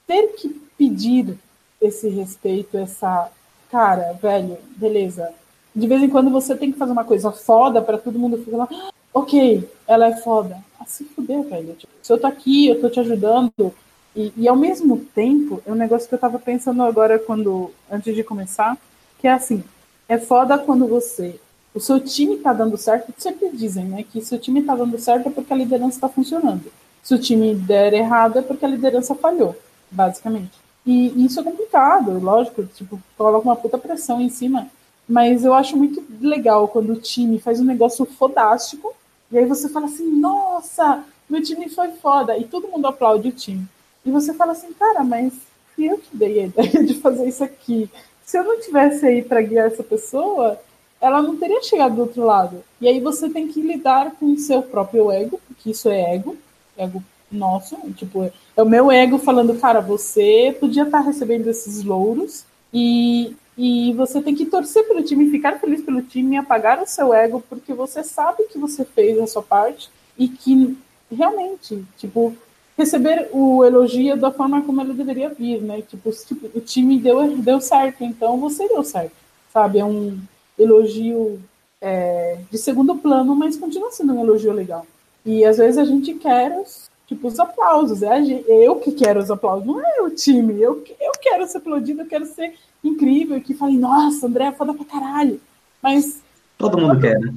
ter que pedir esse respeito, essa. Cara, velho, beleza. De vez em quando você tem que fazer uma coisa foda para todo mundo ficar lá ok, ela é foda. Ah, se fuder, velho. Tipo, se eu tô aqui, eu tô te ajudando. E, e, ao mesmo tempo, é um negócio que eu tava pensando agora quando, antes de começar, que é assim, é foda quando você, o seu time tá dando certo, sempre dizem, né, que se o time tá dando certo é porque a liderança tá funcionando. Se o time der errado é porque a liderança falhou, basicamente. E, isso é complicado, lógico, tipo, coloca uma puta pressão em cima, mas eu acho muito legal quando o time faz um negócio fodástico e aí você fala assim, nossa, meu time foi foda. E todo mundo aplaude o time. E você fala assim, cara, mas eu que dei a ideia de fazer isso aqui. Se eu não tivesse aí para guiar essa pessoa, ela não teria chegado do outro lado. E aí você tem que lidar com o seu próprio ego, porque isso é ego, ego nosso, tipo, é o meu ego falando, cara, você podia estar recebendo esses louros e e você tem que torcer pelo time, ficar feliz pelo time, apagar o seu ego, porque você sabe que você fez a sua parte e que realmente, tipo, receber o elogio da forma como ele deveria vir, né? Tipo, tipo, o time deu, deu certo, então você deu certo, sabe? É um elogio é, de segundo plano, mas continua sendo um elogio legal. E às vezes a gente quer os, tipo, os aplausos, é eu que quero os aplausos, não é o time, eu, eu quero ser aplaudido, eu quero ser incrível, que falei, nossa, André é foda pra caralho. Mas.
Todo mundo quer, né?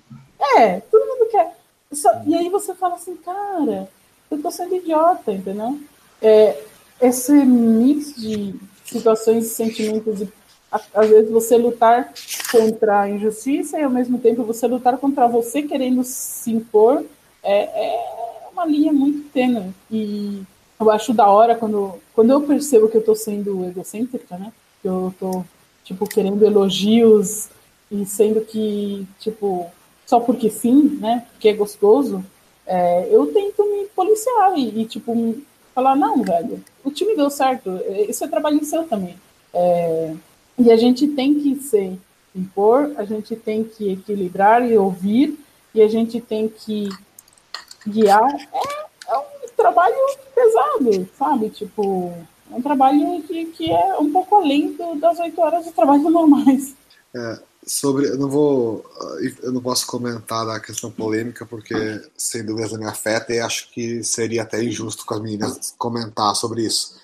É, todo mundo quer. Só, e aí você fala assim, cara, eu tô sendo idiota, entendeu? É, esse mix de situações e sentimentos e às vezes você lutar contra a injustiça e ao mesmo tempo você lutar contra você querendo se impor é, é uma linha muito tênue e eu acho da hora quando, quando eu percebo que eu tô sendo egocêntrica, né? Que eu tô, tipo, querendo elogios e sendo que, tipo, só porque sim, né? Porque é gostoso, é, eu tento me policiar e, e, tipo, falar, não, velho, o time deu certo, isso é trabalho seu também. É, e a gente tem que se impor, a gente tem que equilibrar e ouvir, e a gente tem que guiar. É, é um trabalho pesado, sabe? Tipo, é um trabalho que, que é um pouco além do, das oito horas de trabalho normais.
É, sobre, eu não vou, eu não posso comentar da questão polêmica porque sem dúvida me afeta e acho que seria até injusto com as meninas comentar sobre isso.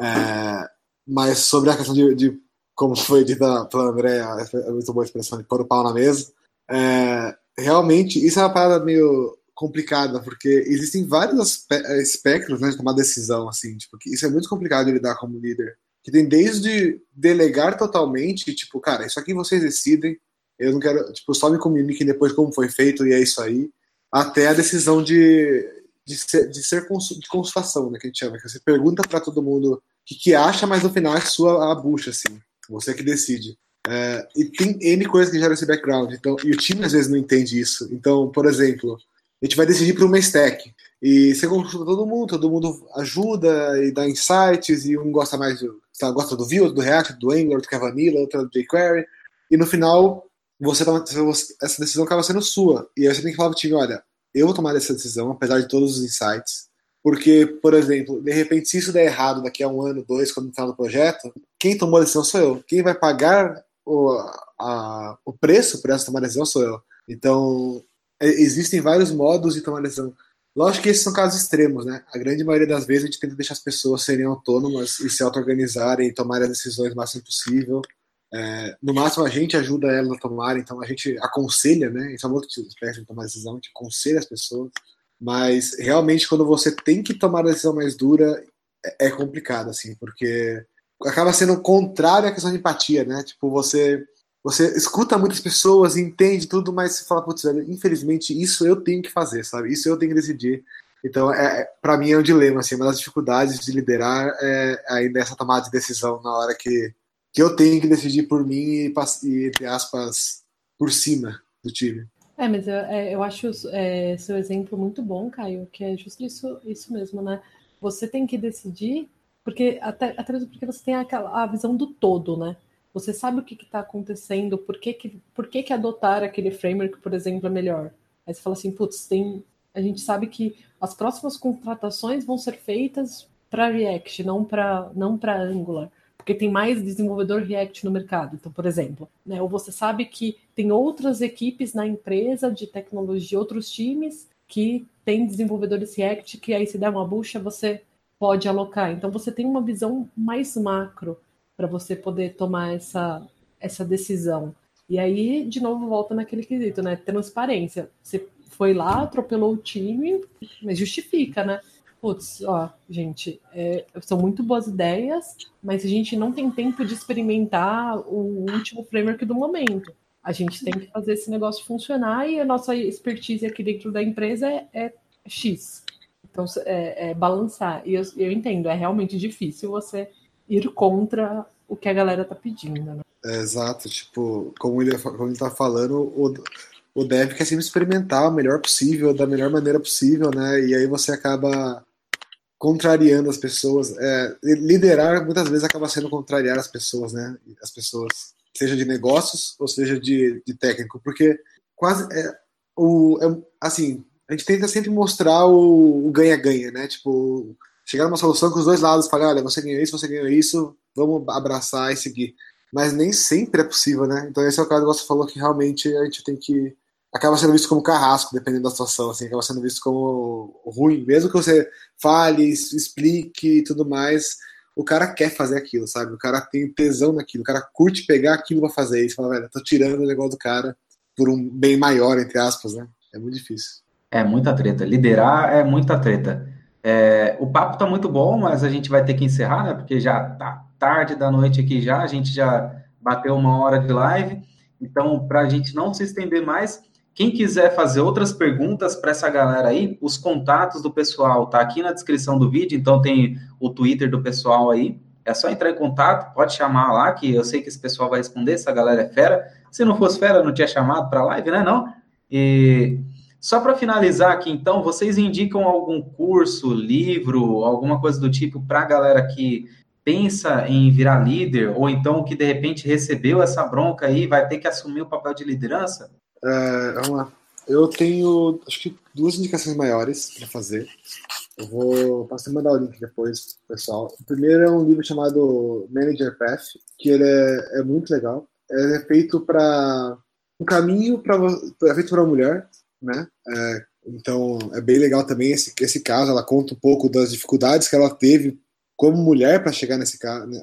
É, mas sobre a questão de, de como foi dita pela André, é muito boa expressão de pôr o pau na mesa. É, realmente, isso é uma parada meio complicada, porque existem vários espectros né, de tomar decisão, assim, tipo, isso é muito complicado de lidar como líder. Que tem desde delegar totalmente, tipo, cara, isso aqui vocês decidem, eu não quero, tipo, só me comuniquem depois como foi feito e é isso aí, até a decisão de, de ser, de ser de consultação, né, que a gente chama, que você pergunta para todo mundo o que, que acha, mas no final é sua a bucha, assim, você que decide. É, e tem N coisas que geram esse background, então, e o time às vezes não entende isso. Então, por exemplo, a gente vai decidir para uma stack. E você consulta todo mundo, todo mundo ajuda e dá insights, e um gosta mais sabe, gosta do Vue, do React, do Angular, do que é Vanilla, outro do jQuery, e no final você essa decisão acaba sendo sua. E aí você tem que falar pro time, olha, eu vou tomar essa decisão, apesar de todos os insights, porque, por exemplo, de repente, se isso der errado daqui a um ano, dois, quando final do projeto, quem tomou a decisão sou eu. Quem vai pagar o, a, o preço por essa tomada de decisão sou eu. Então, é, existem vários modos de tomar decisão. Lógico que esses são casos extremos, né? A grande maioria das vezes a gente tenta deixar as pessoas serem autônomas e se auto-organizarem e tomarem as decisões o máximo possível. É, no máximo a gente ajuda elas a tomar, então a gente aconselha, né? Isso é um outro espécie de tomar decisão, a gente aconselha as pessoas. Mas realmente quando você tem que tomar a decisão mais dura, é, é complicado, assim, porque acaba sendo contrário à questão de empatia, né? Tipo, você você escuta muitas pessoas, entende tudo, mas você fala, putz, velho, infelizmente isso eu tenho que fazer, sabe? Isso eu tenho que decidir. Então, é, é para mim é um dilema, assim, uma das dificuldades de liderar é ainda essa tomada de decisão na hora que, que eu tenho que decidir por mim e, entre aspas, por cima do time.
É, mas eu, é, eu acho é, seu exemplo muito bom, Caio, que é justo isso, isso mesmo, né? Você tem que decidir, porque até, até mesmo porque você tem aquela, a visão do todo, né? Você sabe o que está acontecendo, por que, que, por que, que adotar aquele framework, por exemplo, é melhor. Aí você fala assim, putz, tem, a gente sabe que as próximas contratações vão ser feitas para React, não para não para Angular, porque tem mais desenvolvedor React no mercado. Então, por exemplo, né, ou você sabe que tem outras equipes na empresa de tecnologia, outros times que têm desenvolvedores React, que aí se der uma bucha, você pode alocar. Então, você tem uma visão mais macro para você poder tomar essa, essa decisão. E aí, de novo, volta naquele quesito, né? Transparência. Você foi lá, atropelou o time, mas justifica, né? Putz, ó, gente, é, são muito boas ideias, mas a gente não tem tempo de experimentar o último framework do momento. A gente tem que fazer esse negócio funcionar e a nossa expertise aqui dentro da empresa é, é X. Então, é, é balançar. E eu, eu entendo, é realmente difícil você ir contra o que a galera tá pedindo, né?
É, exato, tipo, como ele, como ele tá falando, o, o dev quer sempre experimentar o melhor possível, da melhor maneira possível, né? E aí você acaba contrariando as pessoas. É, liderar muitas vezes acaba sendo contrariar as pessoas, né? As pessoas, seja de negócios ou seja de, de técnico, porque quase é, o, é, assim, a gente tenta sempre mostrar o ganha-ganha, né? Tipo, chegar numa solução que os dois lados falem, olha, você ganhou isso, você ganhou isso, vamos abraçar e seguir. Mas nem sempre é possível, né? Então esse é o caso que você falou que realmente a gente tem que acaba sendo visto como carrasco, dependendo da situação, assim, acaba sendo visto como ruim, mesmo que você fale, explique e tudo mais, o cara quer fazer aquilo, sabe? O cara tem tesão naquilo, o cara curte pegar aquilo pra fazer isso, fala, velho, tô tirando o negócio do cara por um bem maior, entre aspas, né? É muito difícil.
É muita treta. Liderar é muita treta. É, o papo está muito bom, mas a gente vai ter que encerrar, né? Porque já tá tarde da noite aqui já, a gente já bateu uma hora de live. Então, para a gente não se estender mais, Quem quiser fazer outras perguntas para essa galera aí, os contatos do pessoal tá aqui na descrição do vídeo, então tem o Twitter do pessoal aí. É só entrar em contato, pode chamar lá, que eu sei que esse pessoal vai responder, essa galera é fera. Se não fosse fera, não tinha chamado para live, né? Não. E só para finalizar aqui, então, vocês indicam algum curso, livro, alguma coisa do tipo para a galera que pensa em virar líder, ou então que de repente recebeu essa bronca aí vai ter que assumir o papel de liderança?
É, vamos lá. Eu tenho, acho que duas indicações maiores para fazer. Eu vou passar mandar o link depois, pessoal. O primeiro é um livro chamado Manager Path, que ele é, é muito legal. Ele é feito para um caminho para é feito para mulher, né? É, então é bem legal também esse, esse caso. Ela conta um pouco das dificuldades que ela teve como mulher para chegar nesse caso, né,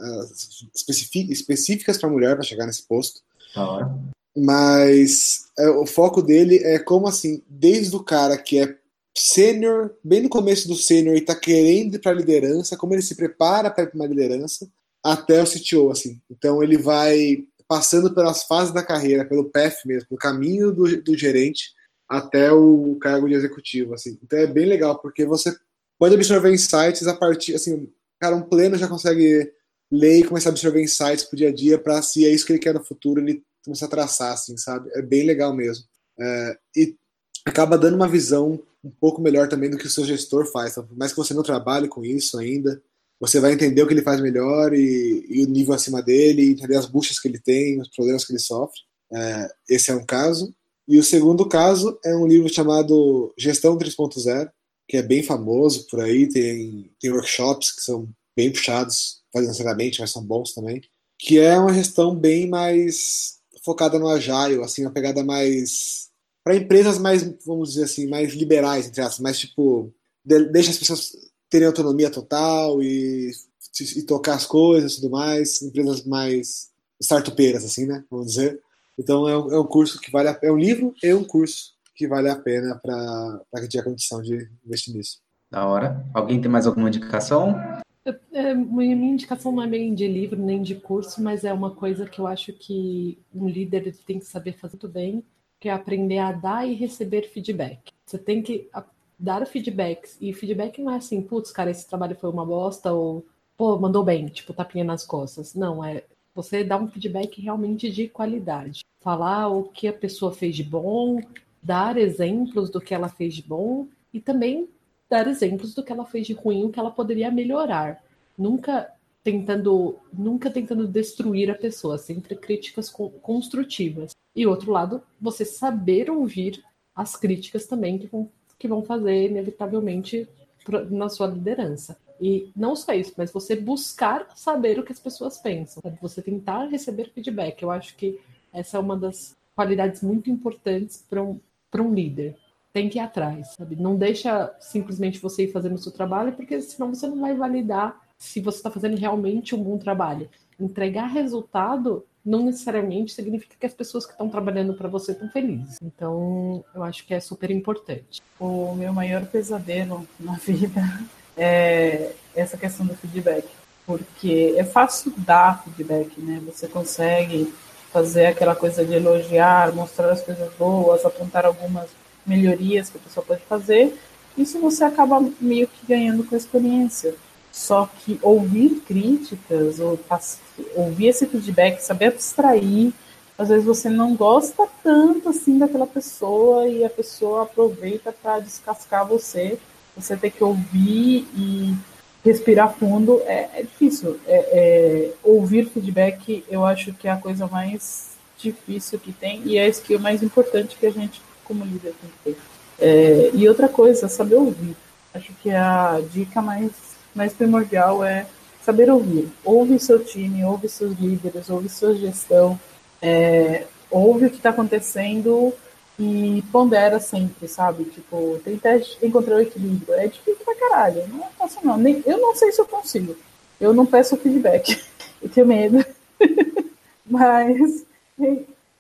específicas para mulher para chegar nesse posto.
Ah,
mas é, o foco dele é como assim, desde o cara que é sênior, bem no começo do sênior e está querendo ir para liderança, como ele se prepara para uma liderança, até o CTO, assim. Então ele vai passando pelas fases da carreira, pelo path mesmo, pelo caminho do, do gerente até o cargo de executivo, assim. Então é bem legal, porque você pode absorver insights a partir, assim, cara, um pleno já consegue ler e começar a absorver insights pro dia a dia para se é isso que ele quer no futuro, ele começa a traçar, assim, sabe? É bem legal mesmo. É, e acaba dando uma visão um pouco melhor também do que o seu gestor faz. Então, por mais que você não trabalhe com isso ainda, você vai entender o que ele faz melhor e, e o nível acima dele, entender as buchas que ele tem, os problemas que ele sofre. É, esse é um caso. E o segundo caso é um livro chamado Gestão 3.0, que é bem famoso por aí, tem, tem workshops que são bem puxados financeiramente, mas são bons também, que é uma gestão bem mais focada no agile, assim, uma pegada mais para empresas mais, vamos dizer assim, mais liberais, entre aspas, mais tipo, de, deixa as pessoas terem autonomia total e, e tocar as coisas e tudo mais, empresas mais startupeiras, assim, né, vamos dizer. Então é um, é um curso que vale a, é um livro e um curso que vale a pena para quem tiver condição de investir nisso.
Da hora. Alguém tem mais alguma indicação?
É, minha indicação não é bem de livro nem de curso, mas é uma coisa que eu acho que um líder tem que saber fazer muito bem, que é aprender a dar e receber feedback. Você tem que dar feedbacks, e feedback não é assim, putz, cara, esse trabalho foi uma bosta, ou, pô, mandou bem, tipo, tapinha nas costas. Não, é você dar um feedback realmente de qualidade. Falar o que a pessoa fez de bom, dar exemplos do que ela fez de bom e também dar exemplos do que ela fez de ruim, o que ela poderia melhorar. Nunca tentando, nunca tentando destruir a pessoa, sempre críticas construtivas. E outro lado, você saber ouvir as críticas também que vão, que vão fazer inevitavelmente na sua liderança. E não só isso, mas você buscar saber o que as pessoas pensam, você tentar receber feedback. Eu acho que essa é uma das qualidades muito importantes para um, um líder tem que ir atrás, sabe? Não deixa simplesmente você ir fazendo o seu trabalho, porque senão você não vai validar se você está fazendo realmente um bom trabalho. Entregar resultado não necessariamente significa que as pessoas que estão trabalhando para você estão felizes. Então, eu acho que é super importante.
O meu maior pesadelo na vida é essa questão do feedback, porque é fácil dar feedback, né? Você consegue fazer aquela coisa de elogiar, mostrar as coisas boas, apontar algumas melhorias que a pessoa pode fazer, isso você acaba meio que ganhando com a experiência. Só que ouvir críticas, ou ouvir esse feedback, saber abstrair, às vezes você não gosta tanto assim daquela pessoa e a pessoa aproveita para descascar você. Você tem que ouvir e respirar fundo. É, é difícil. É, é, ouvir feedback, eu acho que é a coisa mais difícil que tem e é a skill mais importante que a gente como líder tem que ter. É, e outra coisa, saber ouvir. Acho que a dica mais, mais primordial é saber ouvir. Ouve seu time, ouve seus líderes, ouve sua gestão, é, ouve o que está acontecendo e pondera sempre, sabe? Tipo, tenta encontrar o equilíbrio. É difícil pra caralho, não é fácil não. Nem, eu não sei se eu consigo. Eu não peço feedback. Eu tenho medo. Mas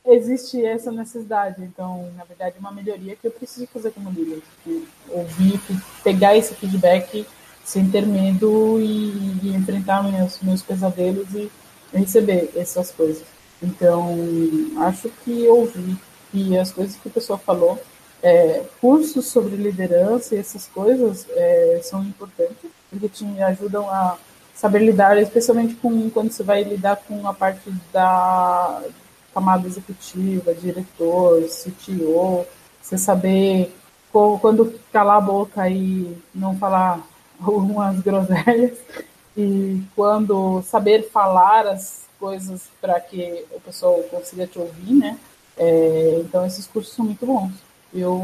existe essa necessidade. Então, na verdade, é uma melhoria que eu preciso fazer como líder. Tipo, ouvir, pegar esse feedback sem ter medo e, e, enfrentar meus, meus pesadelos e receber essas coisas. Então, acho que ouvir E as coisas que a pessoa falou, é, cursos sobre liderança e essas coisas é, são importantes, porque te ajudam a saber lidar, especialmente com quando você vai lidar com a parte da camada executiva, diretor, CTO, você saber quando calar a boca e não falar algumas groselhas, e quando saber falar as coisas para que o pessoal consiga te ouvir, né? É, então esses cursos são muito bons. Eu,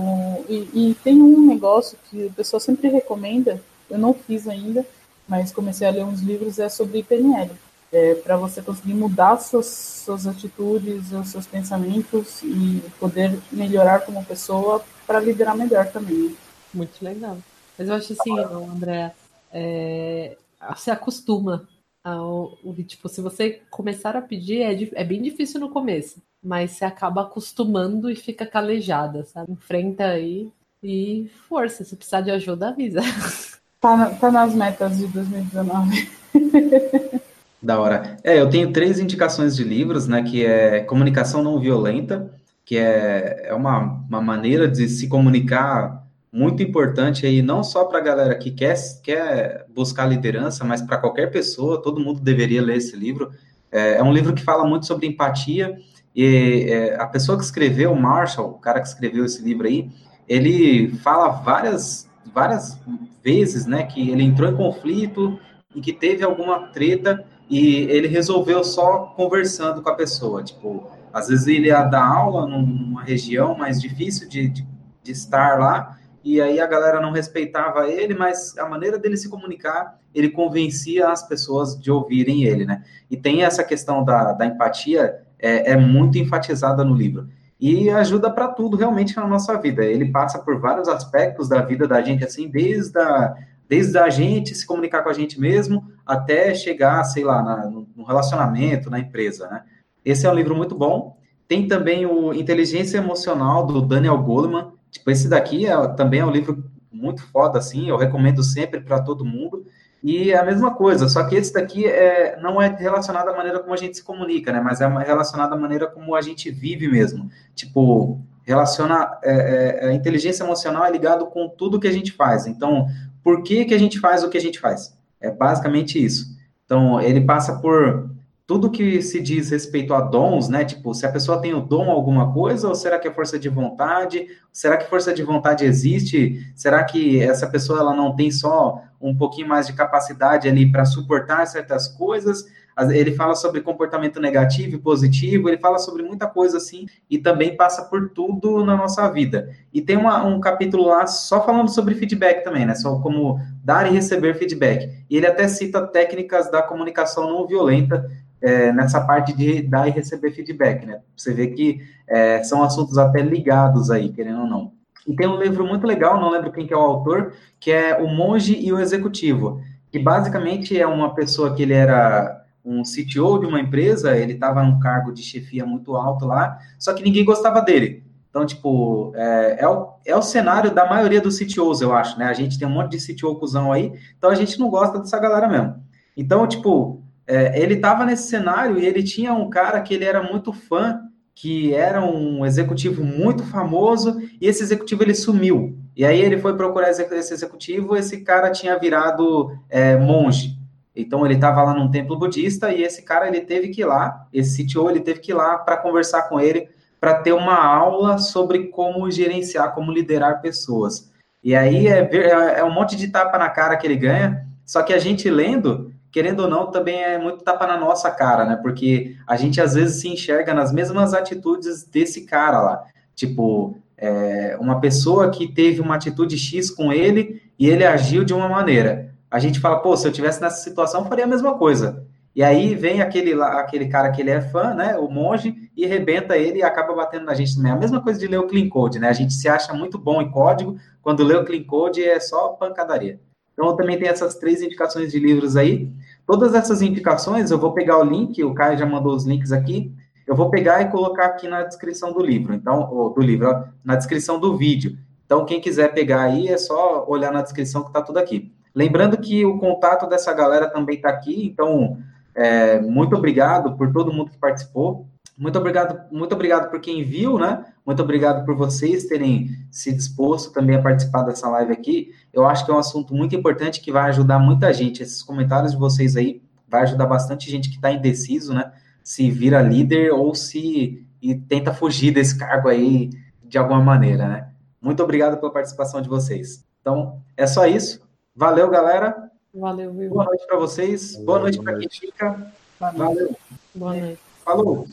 e, e, tem um negócio que o pessoal sempre recomenda, eu não fiz ainda, mas comecei a ler uns livros, é sobre PNL. É, para você conseguir mudar suas, suas atitudes, os seus pensamentos e poder melhorar como pessoa para liderar melhor também.
Muito legal. Mas eu acho assim, André, é, se acostuma ao, tipo, se você começar a pedir, é, é bem difícil no começo, mas você acaba acostumando e fica calejada, sabe? Enfrenta aí e força, se precisar de ajuda, avisa.
Tá, tá nas metas de 2019.
Da hora. É, eu tenho três indicações de livros, né? Que é Comunicação Não Violenta, que é, é uma, uma maneira de se comunicar muito importante aí, não só para a galera que quer, quer buscar liderança, mas para qualquer pessoa, todo mundo deveria ler esse livro. É, é um livro que fala muito sobre empatia, e é, a pessoa que escreveu, Marshall, o cara que escreveu esse livro aí, ele fala várias, várias vezes, né, que ele entrou em conflito e que teve alguma treta e ele resolveu só conversando com a pessoa, tipo, às vezes ele ia dar aula numa região mais difícil de, de, de estar lá, e aí a galera não respeitava ele, mas a maneira dele se comunicar, ele convencia as pessoas de ouvirem ele, né? E tem essa questão da, da empatia, é, é muito enfatizada no livro. E ajuda para tudo realmente na nossa vida. Ele passa por vários aspectos da vida da gente, assim, desde a, desde a gente se comunicar com a gente mesmo, até chegar, sei lá, na, no relacionamento, na empresa, né? Esse é um livro muito bom. Tem também o Inteligência Emocional, do Daniel Goleman, Tipo, esse daqui é, também é um livro muito foda, assim, eu recomendo sempre para todo mundo. E é a mesma coisa, só que esse daqui é, não é relacionado à maneira como a gente se comunica, né? Mas é relacionado à maneira como a gente vive mesmo. Tipo, relaciona é, é, a inteligência emocional é ligado com tudo que a gente faz. Então, por que que a gente faz o que a gente faz? É basicamente isso. Então, ele passa por tudo que se diz respeito a dons, né? Tipo, se a pessoa tem o dom alguma coisa, ou será que é força de vontade? Será que força de vontade existe? Será que essa pessoa ela não tem só um pouquinho mais de capacidade ali para suportar certas coisas? Ele fala sobre comportamento negativo e positivo, ele fala sobre muita coisa assim, e também passa por tudo na nossa vida. E tem uma, um capítulo lá só falando sobre feedback também, né? Só como dar e receber feedback. E ele até cita técnicas da comunicação não violenta, é, nessa parte de dar e receber feedback, né? Você vê que é, são assuntos até ligados aí, querendo ou não. E tem um livro muito legal, não lembro quem que é o autor, que é O Monge e o Executivo, que basicamente é uma pessoa que ele era um CTO de uma empresa, ele estava num cargo de chefia muito alto lá, só que ninguém gostava dele. Então, tipo, é, é, o, é o cenário da maioria dos CTOs, eu acho, né? A gente tem um monte de CTO cuzão aí, então a gente não gosta dessa galera mesmo. Então, tipo, é, ele estava nesse cenário e ele tinha um cara que ele era muito fã, que era um executivo muito famoso, e esse executivo ele sumiu. E aí ele foi procurar esse executivo, esse cara tinha virado é, monge. Então ele estava lá num templo budista e esse cara ele teve que ir lá, esse CTO ele teve que ir lá para conversar com ele, para ter uma aula sobre como gerenciar, como liderar pessoas. E aí é, é, é um monte de tapa na cara que ele ganha, só que a gente lendo, querendo ou não, também é muito tapa na nossa cara, né? Porque a gente às vezes se enxerga nas mesmas atitudes desse cara lá. Tipo, é, uma pessoa que teve uma atitude X com ele e ele agiu de uma maneira. A gente fala, pô, se eu tivesse nessa situação, faria a mesma coisa. E aí vem aquele, aquele cara que ele é fã, né? O monge, e rebenta ele e acaba batendo na gente também. A mesma coisa de ler o Clean Code, né? A gente se acha muito bom em código, quando lê o Clean Code é só pancadaria. Então, também tenho essas três indicações de livros aí. Todas essas indicações, eu vou pegar o link, o Caio já mandou os links aqui, eu vou pegar e colocar aqui na descrição do livro, então, do livro, na descrição do vídeo. Então, quem quiser pegar aí, é só olhar na descrição que está tudo aqui. Lembrando que o contato dessa galera também está aqui, então, é, muito obrigado por todo mundo que participou. Muito obrigado, muito obrigado por quem viu, né? Muito obrigado por vocês terem se disposto também a participar dessa live aqui. Eu acho que é um assunto muito importante que vai ajudar muita gente. Esses comentários de vocês aí vai ajudar bastante gente que está indeciso, né? Se vira líder ou se e tenta fugir desse cargo aí de alguma maneira, né? Muito obrigado pela participação de vocês. Então, é só isso. Valeu, galera.
Valeu, viu?
Boa noite para vocês. Valeu, boa noite para quem fica.
Valeu. Boa noite.
Falou.